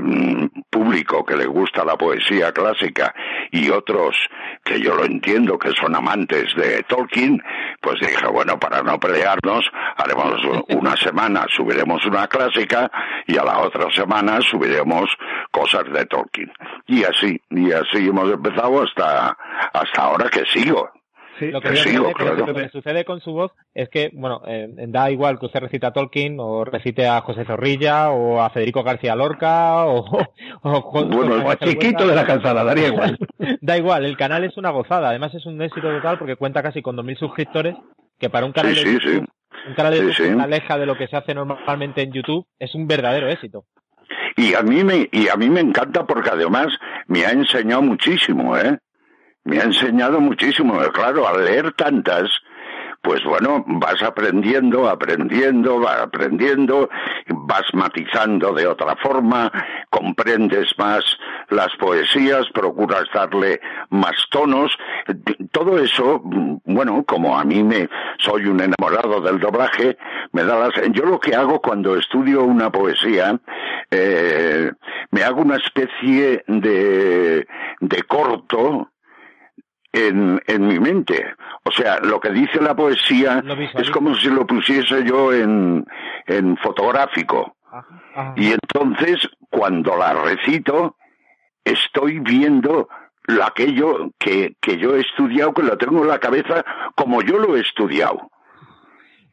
público que le gusta la poesía clásica y otros que yo lo entiendo que son amantes de Tolkien, pues dije, bueno, para no pelearnos, haremos una semana, subiremos una clásica y a la otra semana subiremos cosas de Tolkien. Y así, y así hemos empezado hasta, hasta ahora que sigo lo que, sucede con su voz es que, bueno, eh, da igual que usted recite a Tolkien o recite a José Zorrilla o a Federico García Lorca o, bueno, chiquito de la calzada, daría igual. da igual, el canal es una gozada. Además es un éxito total porque cuenta casi con 2.000 suscriptores, que para un canal de YouTube, un canal de YouTube que aleja de lo que se hace normalmente en YouTube, es un verdadero éxito. Y a mí me, y a mí me encanta porque además me ha enseñado muchísimo, ¿eh? Me ha enseñado muchísimo. Claro, al leer tantas, pues bueno, vas aprendiendo, aprendiendo, vas aprendiendo, vas matizando de otra forma, comprendes más las poesías, procuras darle más tonos, todo eso, bueno, como a mí me soy un enamorado del doblaje, me da las, yo lo que hago cuando estudio una poesía, eh, me hago una especie de, de corto, en, en mi mente. O sea, lo que dice la poesía es como si lo pusiese yo en, en fotográfico. Y entonces, cuando la recito, estoy viendo aquello que, que yo he estudiado, que lo tengo en la cabeza como yo lo he estudiado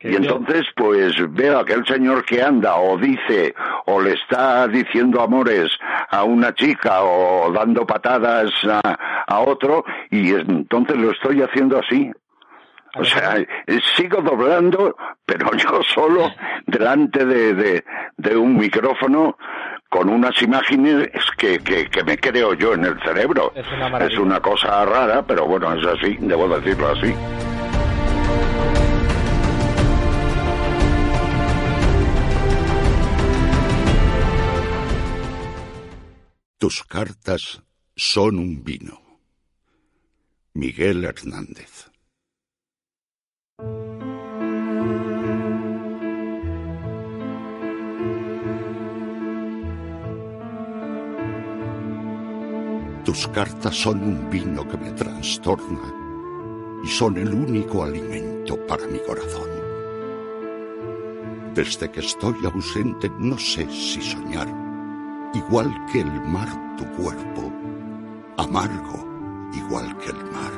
y entonces, pues veo a aquel señor que anda o dice o le está diciendo amores a una chica o dando patadas a, otro y entonces lo estoy haciendo así. O sea, sigo doblando, pero yo solo delante de, de, un micrófono con unas imágenes que, que, que, me creo yo en el cerebro. es una cosa rara, pero bueno, es así, debo decirlo así. Tus cartas son un vino. Miguel Hernández. Tus cartas son un vino que me trastorna y son el único alimento para mi corazón. Desde que estoy ausente no sé si soñar igual que el mar tu cuerpo, amargo igual que el mar.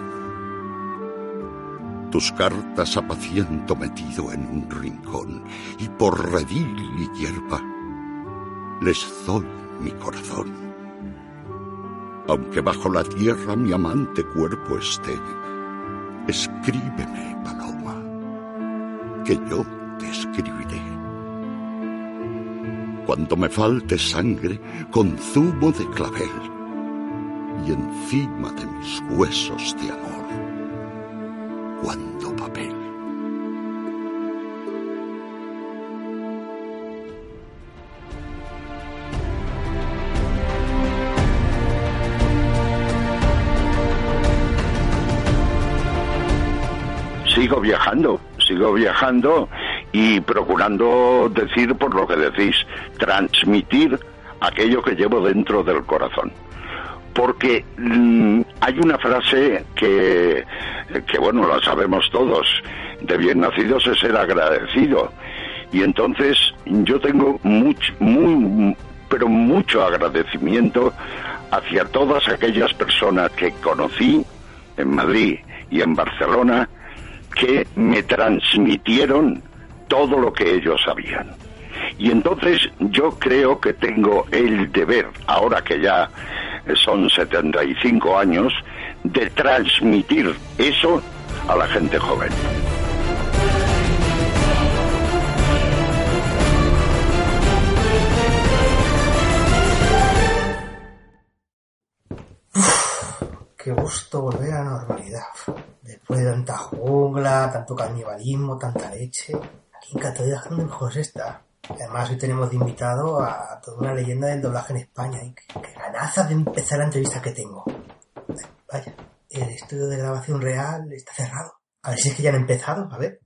Tus cartas apaciento metido en un rincón y por redil y hierba les doy mi corazón. Aunque bajo la tierra mi amante cuerpo esté, escríbeme, paloma, que yo te escribiré cuando me falte sangre con zumo de clavel y encima de mis huesos de amor, cuando papel. Sigo viajando, sigo viajando y procurando decir por lo que decís, transmitir aquello que llevo dentro del corazón. Porque mm, hay una frase que, que, bueno, la sabemos todos, de bien nacidos es ser agradecido. Y entonces yo tengo mucho, muy, pero mucho agradecimiento hacia todas aquellas personas que conocí en Madrid y en Barcelona que me transmitieron todo lo que ellos sabían. Y entonces yo creo que tengo el deber, ahora que ya son 75 años, de transmitir eso a la gente joven. qué gusto volver a la normalidad. Después de tanta jungla, tanto canibalismo, tanta leche. Aquí en Cataluña es mejor está. Además, hoy tenemos de invitado a toda una leyenda del doblaje en España. Y qué, ganaza de empezar la entrevista que tengo. Vaya, el estudio de grabación real está cerrado. A ver si es que ya han empezado, a ver.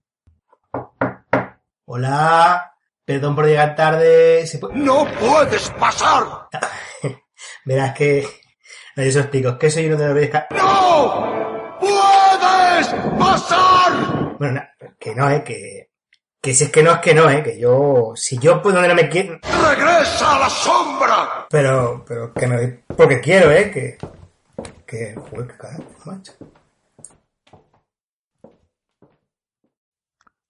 Hola, Perdón por llegar tarde. ¿se puede- ¡No puedes pasar! Verás que... No, yo os explico. Es que soy uno de los reyes... ¡No puedes pasar! Bueno, na- que no, eh, que... Que si es que no, es que no, eh, que yo... Si yo pues donde no me quiero... ¡Regresa a la sombra! Pero, pero que me voy porque quiero, eh, que... Que... Joder, qué carajo, macho.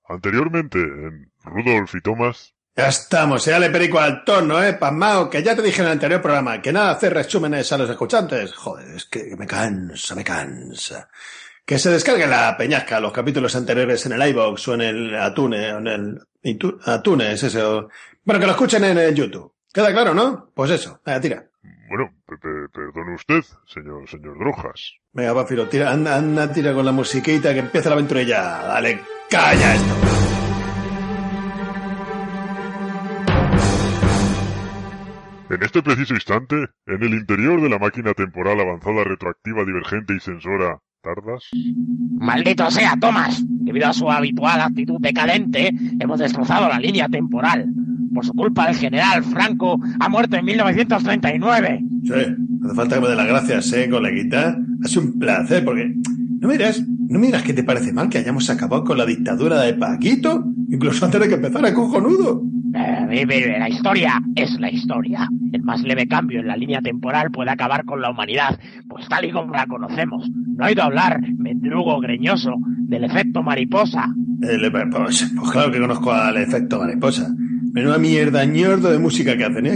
Anteriormente, en Rudolf y Thomas, Ya estamos, ya le perico al tono, eh, pasmao, que ya te dije en el anterior programa, que nada hacer resúmenes a los escuchantes. Joder, es que me cansa, me cansa. Que se descargue la peñasca, los capítulos anteriores en el iVoox o en el Atune, o en el Atunes, ese, o- Bueno, que lo escuchen en el YouTube. ¿Queda claro, no? Pues eso, venga, tira. bueno, pe- pe- perdone usted, señor, señor Drojas. Venga, Pafiro, tira, anda, anda, tira con la musiquita que empieza la aventura ya. Dale, calla esto. En este preciso instante, en el interior de la máquina temporal avanzada retroactiva divergente y sensora, ¿tardas? Maldito sea, Thomas. Debido a su habitual actitud decadente, hemos destrozado la línea temporal. Por su culpa, el general Franco ha muerto en 1939. Sí, hace falta que me dé las gracias, eh, coleguita. Sido un placer, porque no miras, no miras que te parece mal que hayamos acabado con la dictadura de Paquito, incluso antes de que empezara cojonudo. Eh, la historia es la historia. El más leve cambio en la línea temporal puede acabar con la humanidad, pues tal y como la conocemos. No he oído hablar, mendrugo greñoso, del efecto mariposa. El- pues, pues claro que conozco al efecto mariposa. Menuda mierda, ñordo de música que hacen.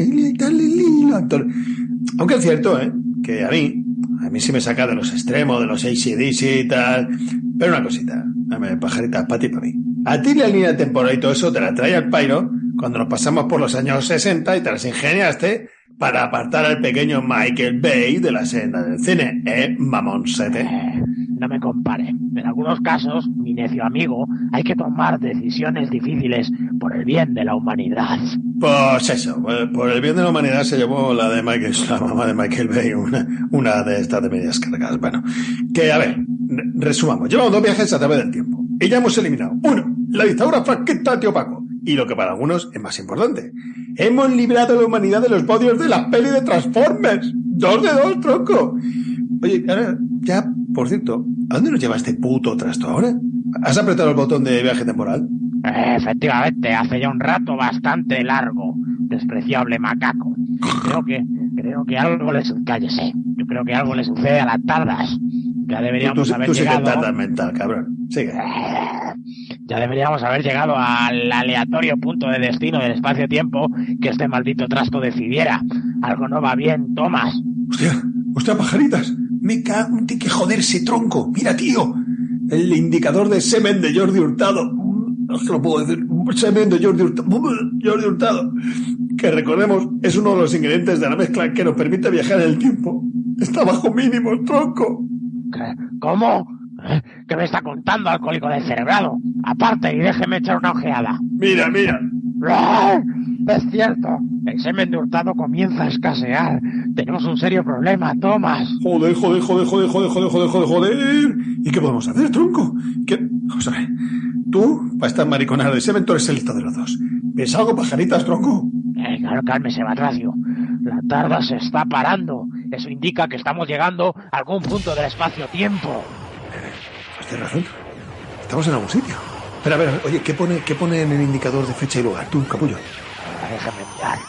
Aunque es cierto, ¿eh? Que a mí, a mí sí me saca de los extremos, de los ACDC y tal. Pero una cosita, dame pajaritas para ti para mí. A ti la línea temporal y todo eso te la trae al pairo cuando nos pasamos por los años 60 y te las ingeniaste para apartar al pequeño Michael Bay de la senda del cine, ¿eh, mamoncete? No me compare. En algunos casos, mi necio amigo, hay que tomar decisiones difíciles por el bien de la humanidad. Pues eso, por el bien de la humanidad se llevó la de Michael, la mamá de Michael Bay, una, una de estas de medias cargas. Bueno, que a ver, re- resumamos. Llevamos dos viajes a través del tiempo y ya hemos eliminado, uno, la dictadura franquista, tío Paco, y lo que para algunos es más importante, hemos librado a la humanidad de los bodios de la peli de Transformers. Dos de dos, tronco. Oye, ahora, ya, por cierto, ¿a dónde nos lleva este puto trasto ahora? ¿Has apretado el botón de viaje temporal? Eh, efectivamente, hace ya un rato bastante largo. Despreciable macaco. Creo que, creo que algo le cállese. Yo creo que algo le sucede a las tardas. Ya deberíamos tú, haber tú llegado. mental, cabrón. Sigue. Ya deberíamos haber llegado al aleatorio punto de destino del espacio-tiempo que este maldito trasto decidiera. Algo no va bien, Thomas. Hostia, hostia, pajaritas. Me cago en ti que joderse, tronco. Mira, tío. El indicador de semen de Jordi Hurtado. No se lo puedo decir. Semen de Jordi Hurtado. Jordi Hurtado. Que recordemos, es uno de los ingredientes de la mezcla que nos permite viajar en el tiempo. Está bajo mínimo, tronco. ¿Qué? ¿Cómo? ¿Eh? ¿Qué me está contando, alcohólico descerebrado? Aparte y déjeme echar una ojeada. Mira, mira. ¡Ah! Es cierto, el semen de hurtado comienza a escasear. Tenemos un serio problema, Thomas. Joder, joder, joder, joder, joder, joder, joder, joder, joder. ¿Y qué podemos hacer, tronco? ¿Qué? Vamos a ver. Tú, para estar mariconada de semen, tú eres el listo de los dos. ¿Ves algo, pajaritas, tronco? Eh, claro, cálmese, Batracio. La tarda se está parando. Eso indica que estamos llegando a algún punto del espacio-tiempo. Pues tienes razón. Estamos en algún sitio. Pero a ver, oye, ¿qué pone, ¿qué pone en el indicador de fecha y lugar? Tú, capullo. Ahora déjame mirar.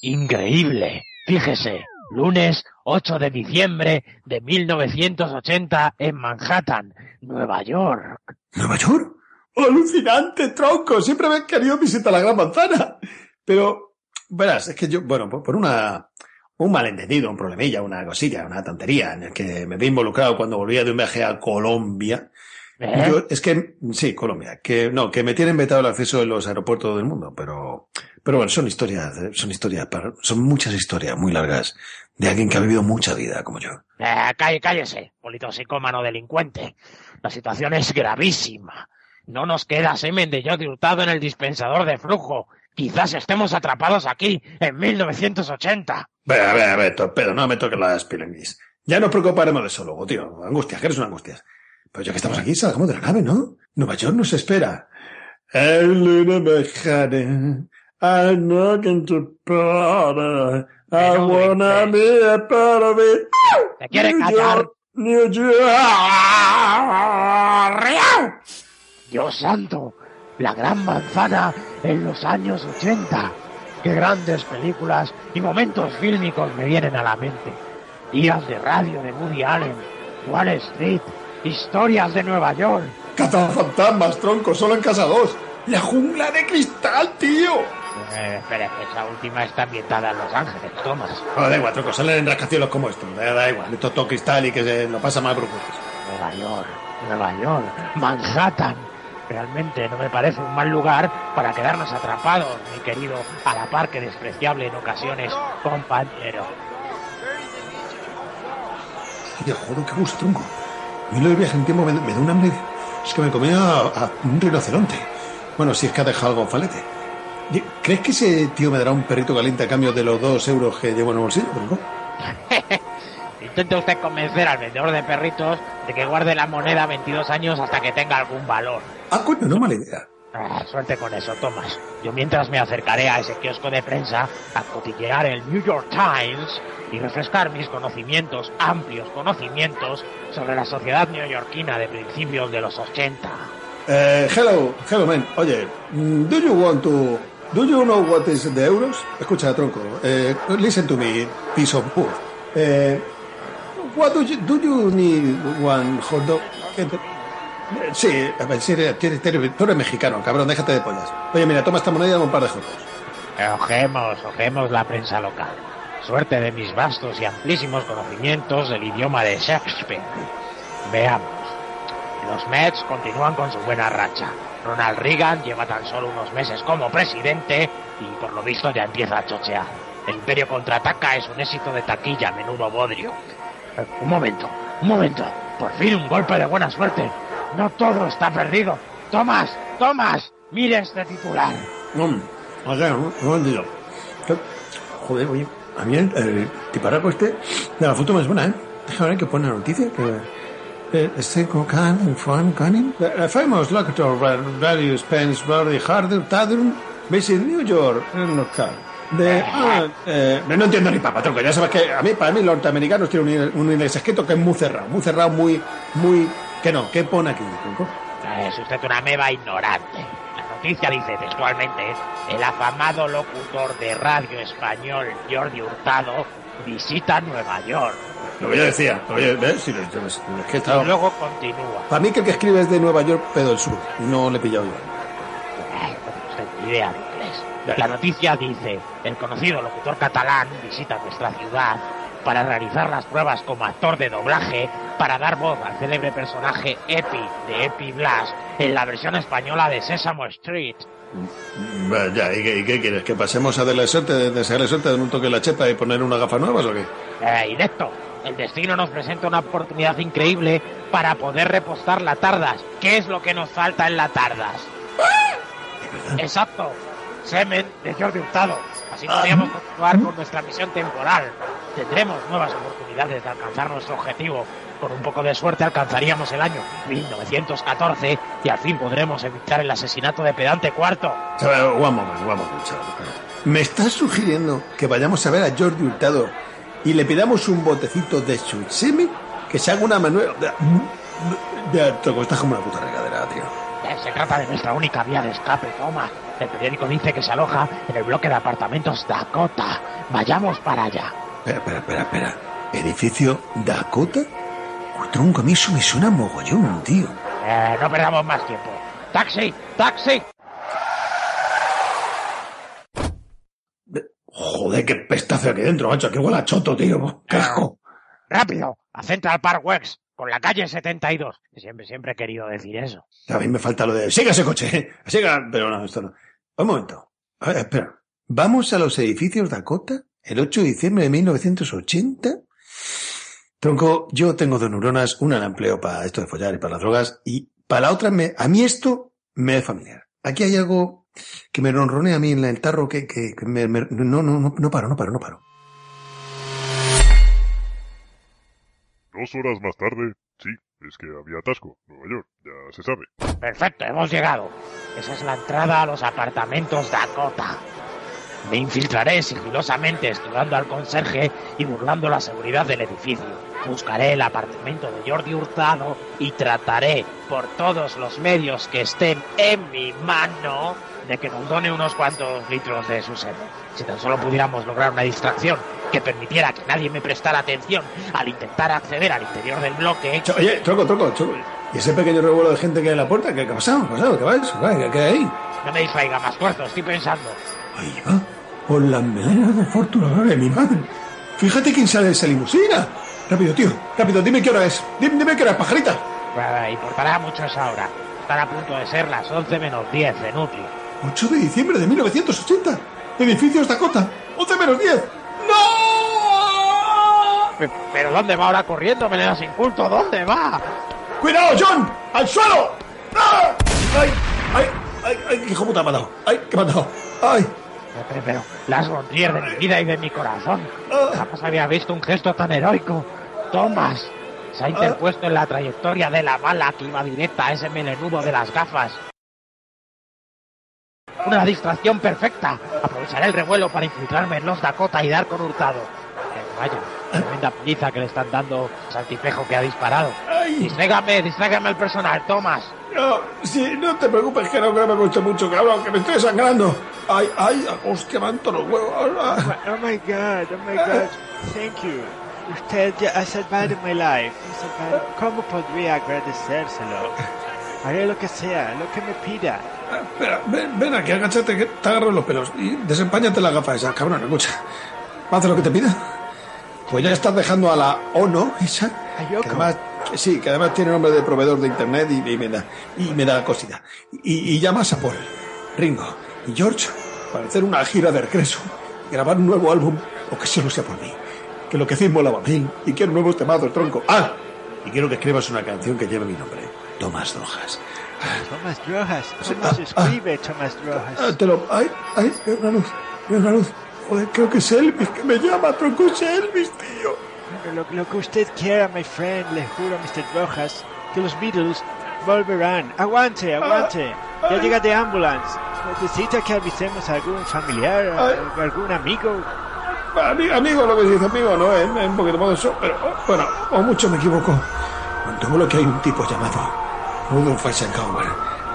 Increíble. Fíjese, lunes 8 de diciembre de 1980 en Manhattan, Nueva York. ¿Nueva York? ¡Alucinante, tronco! Siempre me he querido visitar la Gran Manzana. Pero, verás, es que yo, bueno, por por una, un malentendido, un problemilla, una cosilla, una tontería en el que me vi involucrado cuando volvía de un viaje a Colombia. ¿Eh? Yo, es que, sí, Colombia, que no, que me tienen vetado el acceso en los aeropuertos del mundo, pero, pero bueno, son historias, eh, son historias, para- son muchas historias muy largas de alguien que ha vivido mucha vida como yo. Eh, calle, cállese, politoxicómano delincuente. La situación es gravísima. No nos queda semen de Jordi Hurtado en el dispensador de flujo. Quizás estemos atrapados aquí, en 1980. Ve, a ver, a ver, torpedo, no me toques las pilanguis. Ya nos preocuparemos de eso luego, tío. Angustias, que eres una angustia. Pero ya que estamos aquí, salgamos de la nave, ¿no? Nueva York nos espera. I'm looking to party. I wanna be a part of it. ¿Te quiere New callar? York, New York. Dios santo, la gran manzana en los años 80. Qué grandes películas y momentos fílmicos me vienen a la mente. Días de radio de Woody Allen, Wall Street, historias de Nueva York. Cazafantasmas, tronco, solo en casa dos. La jungla de cristal, tío. Eh, espera, que esa última está ambientada en Los Ángeles, Thomas. No, da igual, tronco, salen en rascacielos como esto. Da, da igual, esto es todo cristal y que se lo pasa mal por puertas. Nueva York, Nueva York, Manhattan. Realmente no me parece un mal lugar para quedarnos atrapados, mi querido, a la par que despreciable en ocasiones, compañero. Tío, joder, qué gusto, tronco. Mí lo del viaje en tiempo me, me da un hambre. Es que me comía a, a un rinoceronte. Bueno, si es que ha dejado algo falete. ¿Crees que ese tío me dará un perrito caliente a cambio de los dos euros que llevo en el bolsillo, tronco? Intente usted convencer al vendedor de perritos de que guarde la moneda 22 años hasta que tenga algún valor. Ah, coño, no mala idea. Ah, suerte con eso, Thomas. Yo mientras me acercaré a ese kiosco de prensa a cotillear el New York Times y refrescar mis conocimientos, amplios conocimientos, sobre la sociedad neoyorquina de principios de los 80. Eh, hello, hello, man. Oye, mm, do you want to... Do you know what is the euros? Escucha, tronco. Eh, listen to me, piece of wood. Eh, what do you, do you need one hot dog? Eh, eh, Sí, a ver, eres- tú eres mexicano, cabrón, déjate de pollas. Oye, mira, toma esta moneda y dame un par de hot dogs. Ojemos, ojemos la prensa local. Suerte de mis vastos y amplísimos conocimientos del idioma de Shakespeare. Veamos. Los Mets continúan con su buena racha. Ronald Reagan lleva tan solo unos meses como presidente y por lo visto ya empieza a chochear. El Imperio contraataca es un éxito de taquilla, menudo bodrio. Eh, Un momento, un momento. Por fin un golpe de buena suerte. No todo está perdido. Tomás, Tomás, mire este titular. Un un momentito. ¿Qué? Joder, oye, a mí el, el tiparaco este de la foto me suena, ¿eh? Déjame ver que pone la noticia que... Eh, este con Can, Juan Canning, the, famous locutor Radio Spence Brody Harder Tadrum visit New York en local. De, ah, eh, no entiendo ni papa, tronco. Ya sabes que a mí, para mí, los norteamericanos tienen un, un inglés escrito que es muy cerrado, muy cerrado, muy, muy. Que no, ¿qué pone aquí? Es usted una meba ignorante. La noticia dice textualmente, el afamado locutor de radio español Jordi Hurtado visita Nueva York. Lo que yo decía, oye, ¿ves? Si, es que Y luego continúa. Para mí que el que escribe es de Nueva York, pero del sur. No le he pillado yo. Ay, no idea de inglés. La noticia dice, el conocido locutor catalán visita nuestra ciudad para realizar las pruebas como actor de doblaje para dar voz al célebre personaje Epi de Epi Blas en la versión española de Sesame Street. Mm, Ya, ¿y qué, y qué quieres? ¿Que pasemos a darle suerte, de desearle suerte, de un toque en la chepa y poner unas gafas nuevas o qué? Eh, Inepto, el destino nos presenta una oportunidad increíble para poder repostar la Tardas. ¿Qué es lo que nos falta en la Tardas? Exacto, semen de Jordi Hurtado. Así podríamos continuar con nuestra misión temporal. Tendremos nuevas oportunidades de alcanzar nuestro objetivo. Con un poco de suerte alcanzaríamos el año 1914 y al fin podremos evitar el asesinato de Pedante Cuarto. Chaval, one moment, one moment, chaval. ¿Me estás sugiriendo que vayamos a ver a Jordi Hurtado y le pidamos un botecito de su semen? Que se haga una manuela... Ya, te estás como una puta. Eh, Se trata de nuestra única vía de escape, toma. El periódico dice que se aloja en el bloque de apartamentos Dakota. Vayamos para allá. Espera, espera, espera, espera. ¿Edificio Dakota? Tronco, a mí eso me suena mogollón, tío. Eh, no perdamos más tiempo. ¡Taxi! ¡Taxi! Joder, qué pestazo aquí dentro, macho. Qué huele a choto, tío. ¡Qué asco! ¡Rápido! A Central Park West, con la calle 72. Siempre, siempre he querido decir eso. A mí me falta lo de... ¡Siga ese coche! ¡Siga! Pero no, esto no. Un momento. Espera. ¿Vamos a los edificios Dakota? ¿El 8 de diciembre de 1980? Tronco, yo tengo dos neuronas. Una la empleo para esto de follar y para las drogas. Y para la otra, me, a mí esto me es familiar. Aquí hay algo que me ronronea a mí en el tarro que, que, que me, me- no, no, no, no paro, no paro, no paro. Dos horas más tarde, sí, es que había atasco. Nueva York, ya se sabe. Perfecto, hemos llegado. Esa es la entrada a los apartamentos Dakota. Me infiltraré sigilosamente estudiando al conserje y burlando la seguridad del edificio. Buscaré el apartamento de Jordi Hurtado y trataré por todos los medios que estén en mi mano de que nos done unos cuantos litros de su seno. Si tan solo pudiéramos lograr una distracción que permitiera que nadie me prestara atención al intentar acceder al interior del bloque. Oye, troco, troco, troco. ¿Y ese pequeño revuelo de gente que hay en la puerta? ¿Qué, ha pasado? ¿Qué ha pasado? ¿Qué va? ¿Qué, qué hay ahí? No me distraiga más fuerza, estoy pensando. Ahí va. Por las melenas de fortuna de mi madre. Fíjate quién sale de esa limusina. Rápido, tío. Rápido, dime qué hora es. Dime, dime qué hora es, pajarita. Bueno, importará mucho esa hora. Estará a punto de ser las 11 menos 10 de núcleo. 8 de diciembre de 1980. Edificios Dakota. 11 menos 10. ¡No! ¿Pero dónde va ahora corriendo, melena sin culto? ¿Dónde va? ¡Cuidado, John! ¡Al suelo! ¡Ah! ¡Ay! ¡Ay! ¡Ay! ¡Ay! ¡Qué hijo puta ha dado! ¡Ay! ¡Qué me ha dado! ¡Ay! Pero, pero, las Rontier de mi vida y de mi corazón. Jamás había visto un gesto tan heroico. Tomás se ha interpuesto en la trayectoria de la bala que iba directa a ese melenudo de las gafas. Una distracción perfecta. Aprovecharé el revuelo para infiltrarme en los Dakota y dar con Hurtado. Eh, vaya, tremenda paliza que le están dando al saltipejo que ha disparado. Distráigame, distráigame al personal, Tomás. No, sí, no te preocupes que no creo que me guste mucho, cabrón, que me estoy sangrando. Ay, ay, hostia, me han todos los huevos. Oh my god, oh my god, thank you. Usted ya ha salvado mi salvado- ¿Cómo podría agradecérselo? Haré lo que sea, lo que me pida. Espera, ven, ven aquí, agáchate, que te agarro los pelos. Y desempáñate la gafa esa, cabrón, escucha. ¿Va a hacer lo que te pida? Pues ya estás dejando a la ONO, esa. Que además, sí, que además tiene nombre de proveedor de internet y, y me da, y me da cosita. Y, y llamas a Paul, Ringo y George para hacer una gira de regreso, grabar un nuevo álbum, o que solo sea por mí. Que lo que hacéis mola a mí, y quiero nuevos temazos, tronco. ¡Ah! Y quiero que escribas una canción que lleve mi nombre, Tomás Rojas. Tomás Rojas, ¿cómo se escribe Tomás Rojas? Ah, te lo... ¡Ay, ay! Veo una luz, veo una luz. Joder, creo que es Elvis que me llama, tronco, es Elvis, tío. Lo, lo que usted quiera, my friend, le juro, Mr. Rojas, que los Beatles volverán. Aguante, aguante. Ya llega de ambulance. Necesita que avisemos a algún familiar, a- a algún amigo. Ami- Amigo, lo que dice amigo, no es, es un poquito más de eso, pero oh, bueno, o mucho me equivoco. Cuanto lo que hay un tipo llamado Rudolf Eisenhower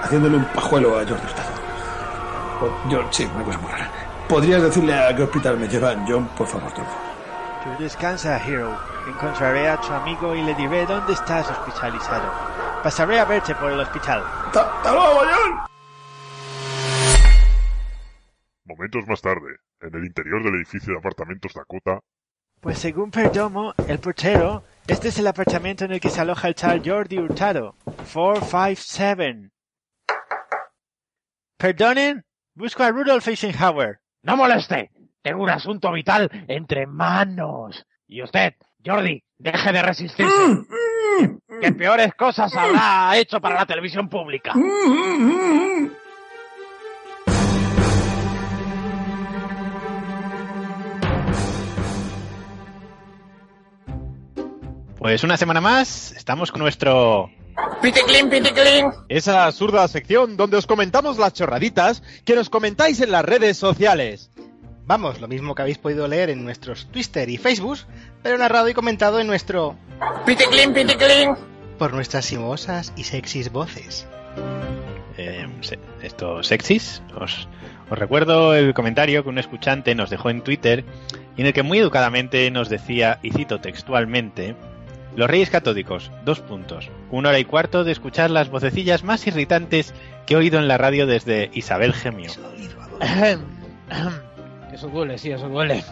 haciéndole un pajuelo a George Hurtado. O- George, sí, una cosa muy rara. ¿Podrías decirle a qué hospital me llevan, John, por favor, tronco? Tú descansa, Hero. Encontraré a tu amigo y le diré dónde estás hospitalizado. Pasaré a verte por el hospital. ¡Hasta luego, John! Momentos más tarde, en el interior del edificio de apartamentos Dakota, Pues según Perdomo, el portero, este es el apartamento en el que se aloja el tal Jordi Hurtado. 457. Perdonen, busco a Rudolf Eisenhower. No moleste. Tengo un asunto vital entre manos. Y usted, Jordi, deje de resistirse. ¿Qué, qué peores cosas habrá hecho para la televisión pública? Pues una semana más, estamos con nuestro... Piticlin, piticlin. Esa absurda sección donde os comentamos las chorraditas que nos comentáis en las redes sociales. Vamos, lo mismo que habéis podido leer en nuestros Twitter y Facebook, pero narrado y comentado en nuestro... Piticlin, piticlin. Por nuestras simosas y sexys voces. eh, se- estos sexys. Os, os recuerdo el comentario que un escuchante nos dejó en Twitter y en el que muy educadamente nos decía, y cito textualmente, los reyes catódicos, dos puntos, una hora y cuarto de escuchar las vocecillas más irritantes que he oído en la radio desde Isabel Gemio. Eso duele, sí, eso duele.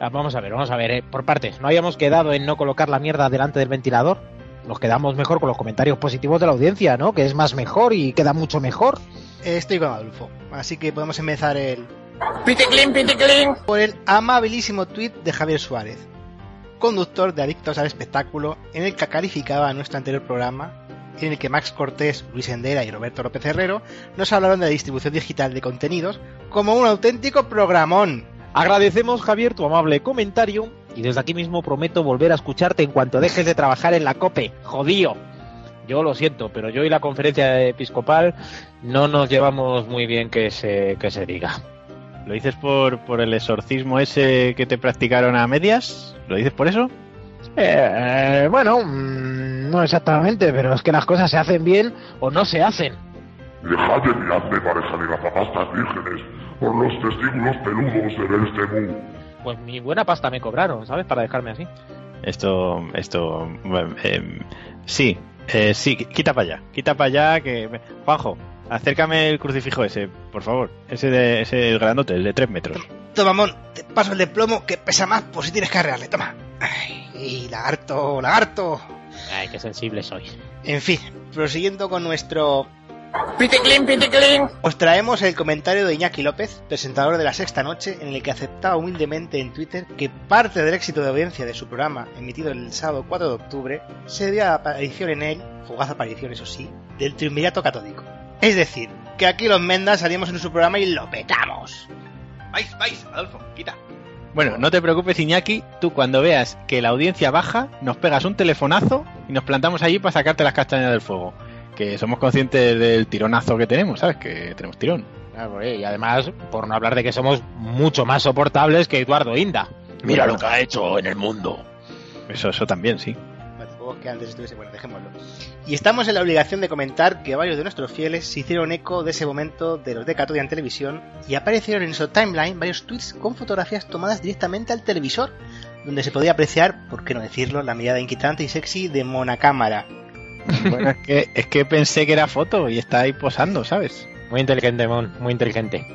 Ah, Vamos a ver, vamos a ver, eh, por partes. ¿No habíamos quedado en no colocar la mierda delante del ventilador? Nos quedamos mejor con los comentarios positivos de la audiencia, ¿no? Que es más mejor y queda mucho mejor. Estoy con Adolfo, así que podemos empezar el... Piticlin, piticlin. Por el amabilísimo tweet de Javier Suárez, conductor de Adictos al Espectáculo, en el que calificaba a nuestro anterior programa, en el que Max Cortés, Luis Endera y Roberto López Herrero nos hablaron de la distribución digital de contenidos como un auténtico programón. Agradecemos, Javier, tu amable comentario y desde aquí mismo prometo volver a escucharte en cuanto dejes de trabajar en la COPE. Jodío. Yo lo siento, pero yo y la conferencia episcopal no nos llevamos muy bien que se, que se diga. ¿Lo dices por, por el exorcismo ese que te practicaron a medias? ¿Lo dices por eso? Eh, bueno, mm, no exactamente, pero es que las cosas se hacen bien o no se hacen. Dejad de mirarme pareja de gafapastas vírgenes por los testículos peludos de Belcebú. Pues mi buena pasta me cobraron, ¿sabes? Para dejarme así. Esto, esto, bueno, em, sí, eh, sí, quita para allá, quita para allá que... Juanjo, acércame el crucifijo ese, por favor, ese de, ese el grandote, el de tres metros. Toma, Mon, te paso el de plomo que pesa más por si tienes que arrearle. Toma. Ay, lagarto, lagarto. Ay, qué sensible soy. En fin, prosiguiendo con nuestro Piticlin, piticlin. Os traemos el comentario de Iñaki López, presentador de la Sexta Noche, en el que aceptaba humildemente en Twitter que parte del éxito de audiencia de su programa, emitido el sábado 4 de octubre, se debe a la aparición en él, fugaz aparición eso sí, del triunvirato catódico. Es decir, que aquí los Mendas salimos en su programa y lo petamos. Vais, vais, Adolfo, quita. Bueno, no te preocupes, Iñaki. Tú, cuando veas que la audiencia baja, nos pegas un telefonazo y nos plantamos allí para sacarte las castañas del fuego. Que somos conscientes del tironazo que tenemos, ¿sabes? Que tenemos tirón. Claro, eh, y además, por no hablar de que somos mucho más soportables que Eduardo Inda. Mira lo que ha hecho en el mundo. Eso, eso también, sí. Que antes estuviese bueno, dejémoslo. Y estamos en la obligación de comentar que varios de nuestros fieles se hicieron eco de ese momento de los de Catodia en televisión y aparecieron en su timeline varios tweets con fotografías tomadas directamente al televisor, donde se podía apreciar, por qué no decirlo, la mirada inquietante y sexy de monacámara. Bueno, es que, es que pensé que era foto y está ahí posando, ¿sabes? Muy inteligente, Mon, muy inteligente.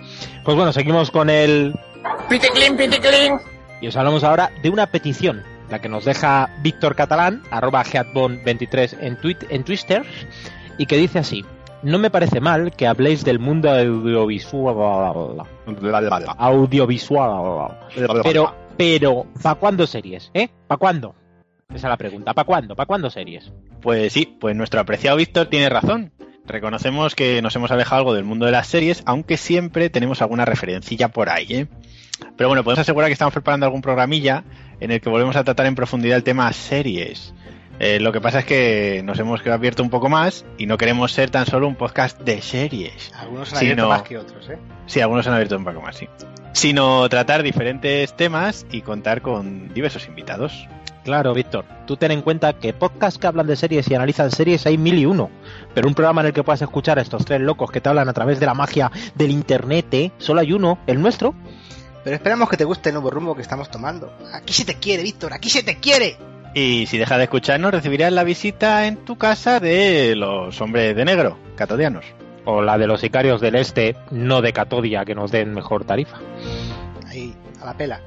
Pues bueno, seguimos con el... Piticlin, piticlin. Y os hablamos ahora de una petición, la que nos deja Víctor Catalán, arroba headbone23 en, tweet, en Twitter, y que dice así. No me parece mal que habléis del mundo audiovisual. Audiovisual. Pero, pero, ¿para cuándo series? ¿Eh? ¿Para cuándo? Esa es la pregunta. ¿Para cuándo? ¿Para cuándo series? Pues sí, pues nuestro apreciado Víctor tiene razón. Reconocemos que nos hemos alejado algo del mundo de las series, aunque siempre tenemos alguna referencilla por ahí, ¿eh? Pero bueno, podemos asegurar que estamos preparando algún programilla en el que volvemos a tratar en profundidad el tema series. Eh, lo que pasa es que nos hemos abierto un poco más y no queremos ser tan solo un podcast de series. Algunos han abierto más que otros, ¿eh? Sí, algunos han abierto un poco más, sí. Sino tratar diferentes temas y contar con diversos invitados. Claro, Víctor. Tú ten en cuenta que podcasts que hablan de series y analizan series hay mil y uno. Pero un programa en el que puedas escuchar a estos tres locos que te hablan a través de la magia del internet, ¿eh? solo hay uno, el nuestro. Pero esperamos que te guste el nuevo rumbo que estamos tomando. Aquí se te quiere, Víctor, aquí se te quiere. Y si dejas de escucharnos, recibirás la visita en tu casa de los hombres de negro, catodianos. O la de los sicarios del este, no de Catodia, que nos den mejor tarifa. Ahí, a la pela.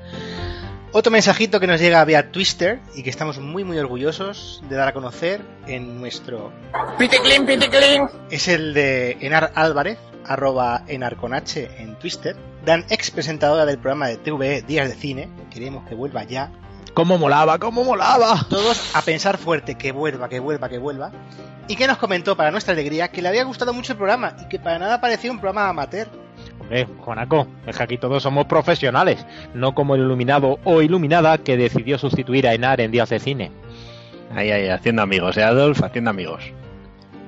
Otro mensajito que nos llega vía Twister y que estamos muy muy orgullosos de dar a conocer en nuestro... Piticlin, piticlin. Es el de Enar Álvarez, arroba Enar con H en Twitter, gran ex presentadora del programa de TVE Días de Cine, queremos que vuelva ya. ¡Cómo molaba, cómo molaba! Todos a pensar fuerte, que vuelva, que vuelva, que vuelva. Y que nos comentó, para nuestra alegría, que le había gustado mucho el programa y que para nada parecía un programa amateur. Hombre, Juanaco, es que aquí todos somos profesionales, no como el iluminado o iluminada que decidió sustituir a Enar en días de cine. Ahí, ahí, haciendo amigos, ¿eh, Adolf? Haciendo amigos.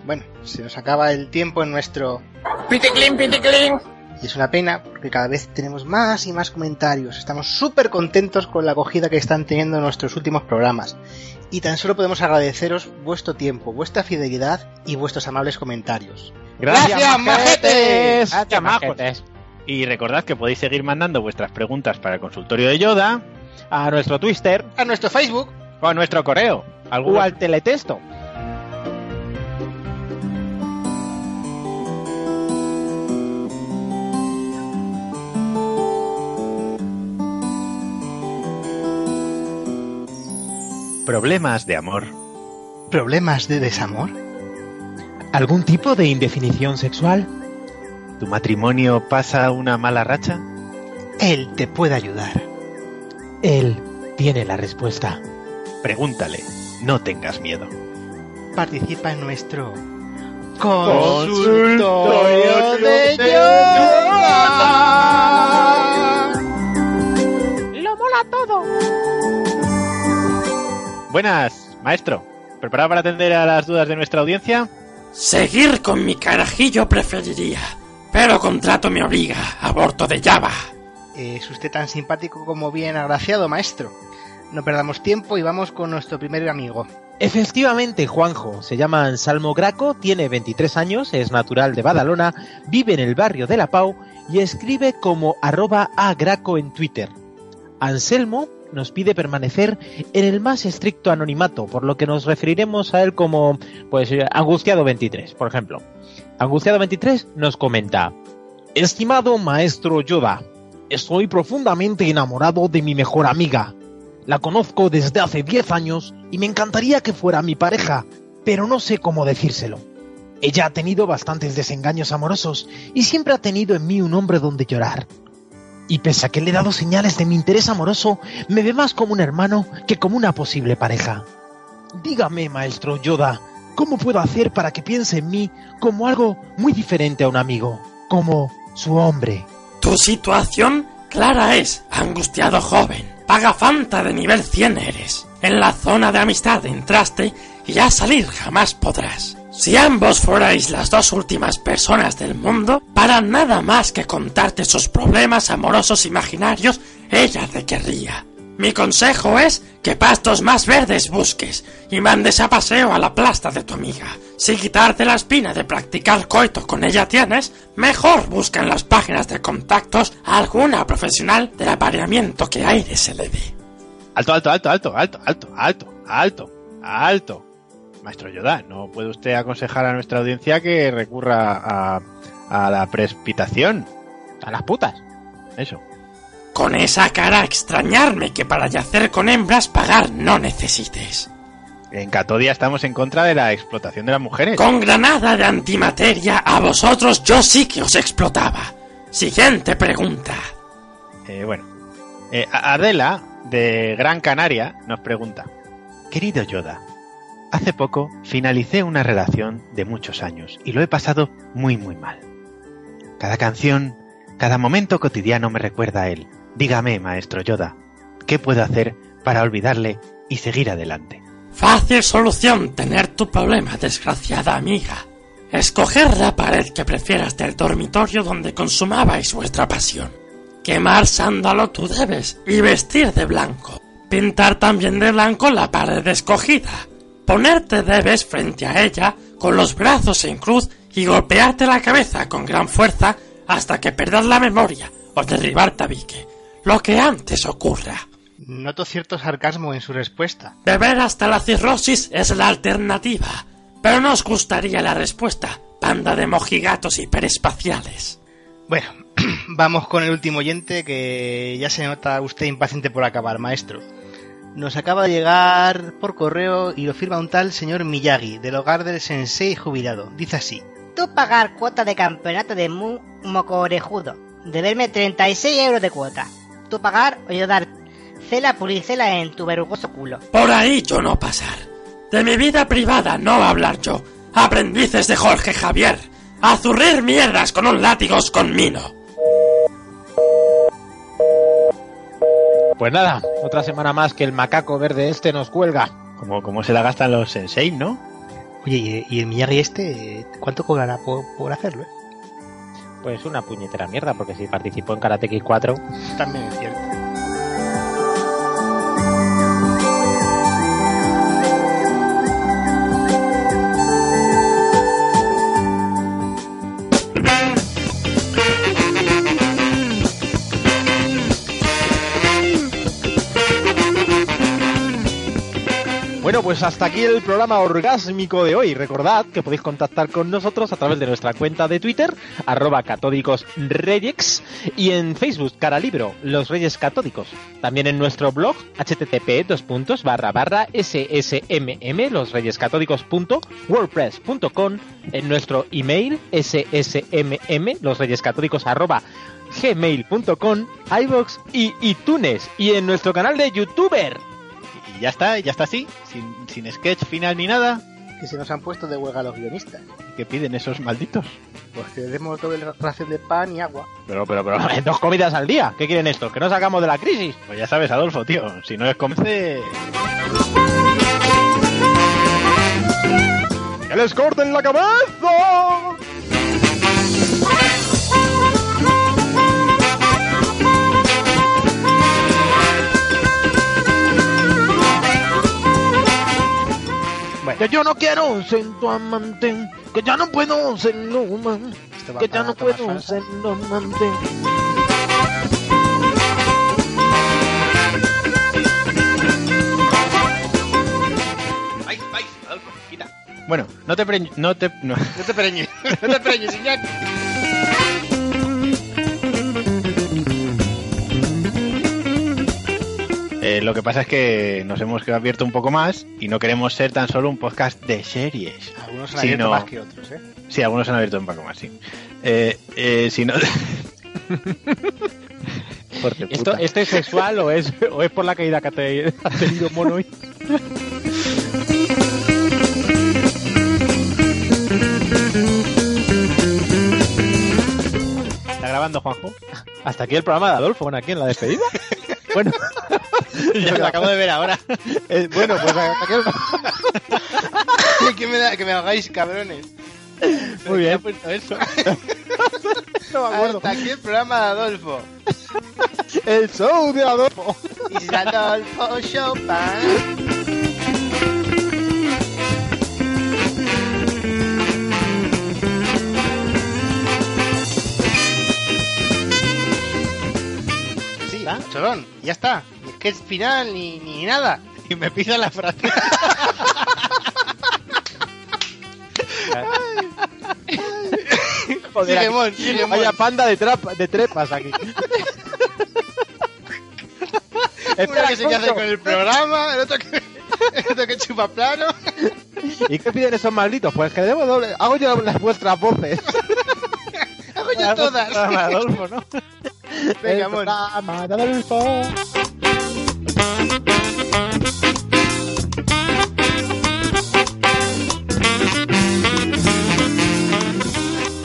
Bueno, se nos acaba el tiempo en nuestro... Piticlin, piticlin. Y es una pena porque cada vez tenemos más y más comentarios. Estamos súper contentos con la acogida que están teniendo nuestros últimos programas. Y tan solo podemos agradeceros vuestro tiempo, vuestra fidelidad y vuestros amables comentarios. ¡Gracias, majetes! Gracias, majetes. Y recordad que podéis seguir mandando vuestras preguntas para el consultorio de Yoda A nuestro Twitter A nuestro Facebook o a nuestro correo. o al teletexto. Problemas de amor. ¿Problemas de desamor? ¿Algún tipo de indefinición sexual? ¿Tu matrimonio pasa una mala racha? Él te puede ayudar. Él tiene la respuesta. Pregúntale, no tengas miedo. Participa en nuestro Consultorio de ¡Lo mola todo! Buenas, maestro. ¿Preparado para atender a las dudas de nuestra audiencia? Seguir con mi carajillo preferiría, pero contrato me obliga. Aborto de Java. Es usted tan simpático como bien agraciado, maestro. No perdamos tiempo y vamos con nuestro primer amigo. Efectivamente, Juanjo, se llama Anselmo Graco, tiene 23 años, es natural de Badalona, vive en el barrio de La Pau y escribe como arroba agraco en Twitter. Anselmo nos pide permanecer en el más estricto anonimato, por lo que nos referiremos a él como, pues, Angustiado 23, por ejemplo. Angustiado 23 nos comenta, Estimado maestro Yoda, estoy profundamente enamorado de mi mejor amiga. La conozco desde hace 10 años y me encantaría que fuera mi pareja, pero no sé cómo decírselo. Ella ha tenido bastantes desengaños amorosos y siempre ha tenido en mí un hombre donde llorar. Y pese a que le he dado señales de mi interés amoroso, me ve más como un hermano que como una posible pareja. Dígame, maestro Yoda, ¿cómo puedo hacer para que piense en mí como algo muy diferente a un amigo? Como su hombre. Tu situación clara es, angustiado joven. Paga Fanta de nivel 100 eres. En la zona de amistad entraste y ya salir jamás podrás. Si ambos fuerais las dos últimas personas del mundo, para nada más que contarte sus problemas amorosos imaginarios, ella te querría. Mi consejo es que pastos más verdes busques y mandes a paseo a la plasta de tu amiga. Si quitarte la espina de practicar coito con ella tienes, mejor busca en las páginas de contactos a alguna profesional del apareamiento que aire se le dé. Alto, alto, alto, alto, alto, alto, alto, alto, alto. Maestro Yoda, ¿no puede usted aconsejar a nuestra audiencia que recurra a, a la precipitación? A las putas. Eso. Con esa cara extrañarme que para yacer con hembras pagar no necesites. En Catodia estamos en contra de la explotación de las mujeres. Con granada de antimateria a vosotros yo sí que os explotaba. Siguiente pregunta. Eh, bueno, eh, Adela, de Gran Canaria, nos pregunta. Querido Yoda, hace poco finalicé una relación de muchos años y lo he pasado muy muy mal. Cada canción, cada momento cotidiano me recuerda a él. Dígame, maestro Yoda, ¿qué puedo hacer para olvidarle y seguir adelante? Fácil solución tener tu problema, desgraciada amiga. Escoger la pared que prefieras del dormitorio donde consumabais vuestra pasión. Quemar sándalo tú debes y vestir de blanco. Pintar también de blanco la pared escogida. Ponerte debes frente a ella con los brazos en cruz y golpearte la cabeza con gran fuerza hasta que perdas la memoria o derribar tabique. Lo que antes ocurra. Noto cierto sarcasmo en su respuesta. Beber hasta la cirrosis es la alternativa. Pero no os gustaría la respuesta, panda de mojigatos hiperespaciales. Bueno, vamos con el último oyente que ya se nota usted impaciente por acabar, maestro. Nos acaba de llegar por correo y lo firma un tal señor Miyagi, del hogar del sensei jubilado. Dice así. Tú pagar cuota de campeonato de Mu moco orejudo. Deberme 36 euros de cuota. Tú pagar o yo dar cela pulicela en tu vergoso culo. Por ahí yo no pasar. De mi vida privada no hablar yo. Aprendices de Jorge Javier. A zurrir mierdas con un látigo con mino. Pues nada, otra semana más que el macaco verde este nos cuelga. Como, como se la gastan los sensei, ¿no? Oye, ¿y el Miyagi este cuánto cobrará por, por hacerlo? Eh? Pues una puñetera mierda, porque si participó en Karate Kid 4... También es cierto. Bueno, pues hasta aquí el programa orgásmico de hoy. Recordad que podéis contactar con nosotros a través de nuestra cuenta de Twitter, arroba catódicosreyex, y en Facebook, Cara Libro, Los Reyes Catódicos. También en nuestro blog, http dos puntos barra barra ssmm, losreyescatódicos.wordpress.com, en nuestro email, ssmm, losreyescatódicos arroba gmail.com, iVox y iTunes, y en nuestro canal de YouTuber. Y ya está, ya está así, sin, sin sketch final ni nada. Que se nos han puesto de huelga los guionistas. ¿Qué piden esos malditos? Pues que demos doble ración de pan y agua. Pero, pero, pero, dos comidas al día. ¿Qué quieren estos? ¿Que no sacamos de la crisis? Pues ya sabes, Adolfo, tío. Si no les convence... ¡Que les corten la cabeza! Que yo no quiero ser tu amante, que ya no puedo serlo más, va que ya no puedo Falsa. serlo amante. Bueno, no te preñes, no te, no. No te preñes, no te preñes, Iñaki. Eh, lo que pasa es que nos hemos abierto un poco más y no queremos ser tan solo un podcast de series. Algunos han abierto sino- más que otros, ¿eh? Sí, algunos han abierto un poco más, sí. Eh, eh, si no... ¿Esto, puta. ¿Esto es sexual o es, o es por la caída que ha te- ha tenido mono hoy? ¿Está grabando, Juanjo? Hasta aquí el programa de Adolfo, bueno, aquí en la despedida. Bueno, Ya lo acabo de ver ahora. eh, bueno, pues el- que, me da- que me hagáis, cabrones. Muy bien. eso? No me acuerdo. Hasta aquí el programa de Adolfo. El show de Adolfo. Y Adolfo Chopin. Sí, Cholón, ya está. Ni es que es final ni, ni nada. Y me pisa la frase. Joder, aquí- Mon, Mon. Vaya panda de, trapa- de trepas aquí. Uno que se hace con el programa, el otro que, el otro que chupa plano. ¿Y qué piden esos malditos? Pues que debo doble. Hago yo las vuestras voces. Hago yo todas. Adolfo, ¿no? Venga, Adolfo.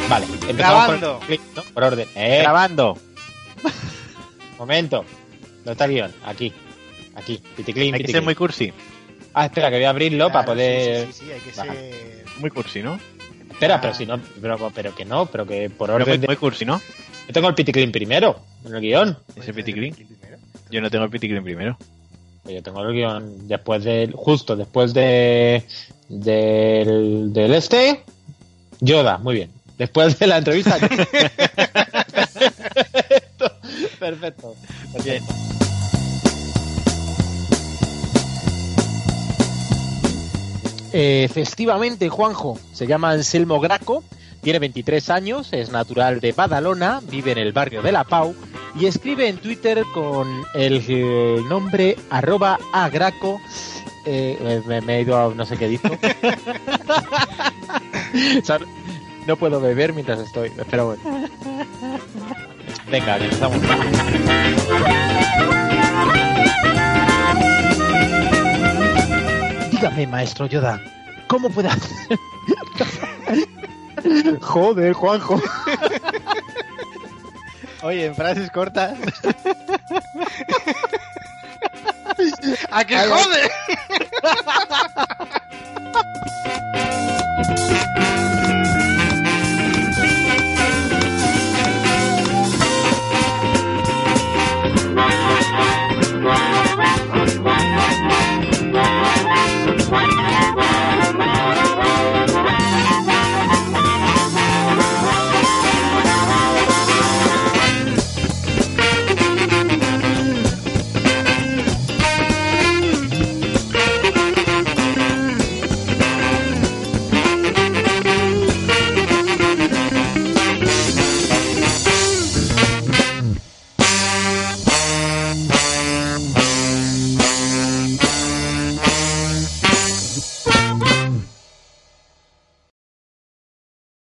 Vale, empezamos Grabando. Por, el clip, ¿no? Por orden. Eh, Grabando. momento. ¿Dónde está el guion? Aquí. Aquí. Piticlin, Hay que ser muy cursi. Ah, espera, que voy a abrirlo para poder. Sí, sí, sí, hay que Vale. ser. Muy cursi, ¿no? Espera, pero si no, pero, pero que no, pero que por Pero orden. muy, de- muy cursi, ¿no? Yo tengo el piticlin primero, en el guion. Ese piticlin. Yo no tengo el piticlin primero. Pues yo tengo el guion después de. Justo después de. Del, del este. Yoda, muy bien. Después de la entrevista. Perfecto. Perfecto. Bien. Eh, festivamente, Juanjo, se llama Anselmo Graco, tiene 23 años, es natural de Badalona, vive en el barrio de La Pau y escribe en Twitter con el, eh, nombre arroba agraco. Eh, me, me he ido a no sé qué dijo. O sea, no puedo beber mientras estoy, pero bueno. Venga, empezamos. Dígame, maestro Yoda, ¿cómo puede hacer? Joder, Juanjo. Oye, en frases cortas. ¡A que jode!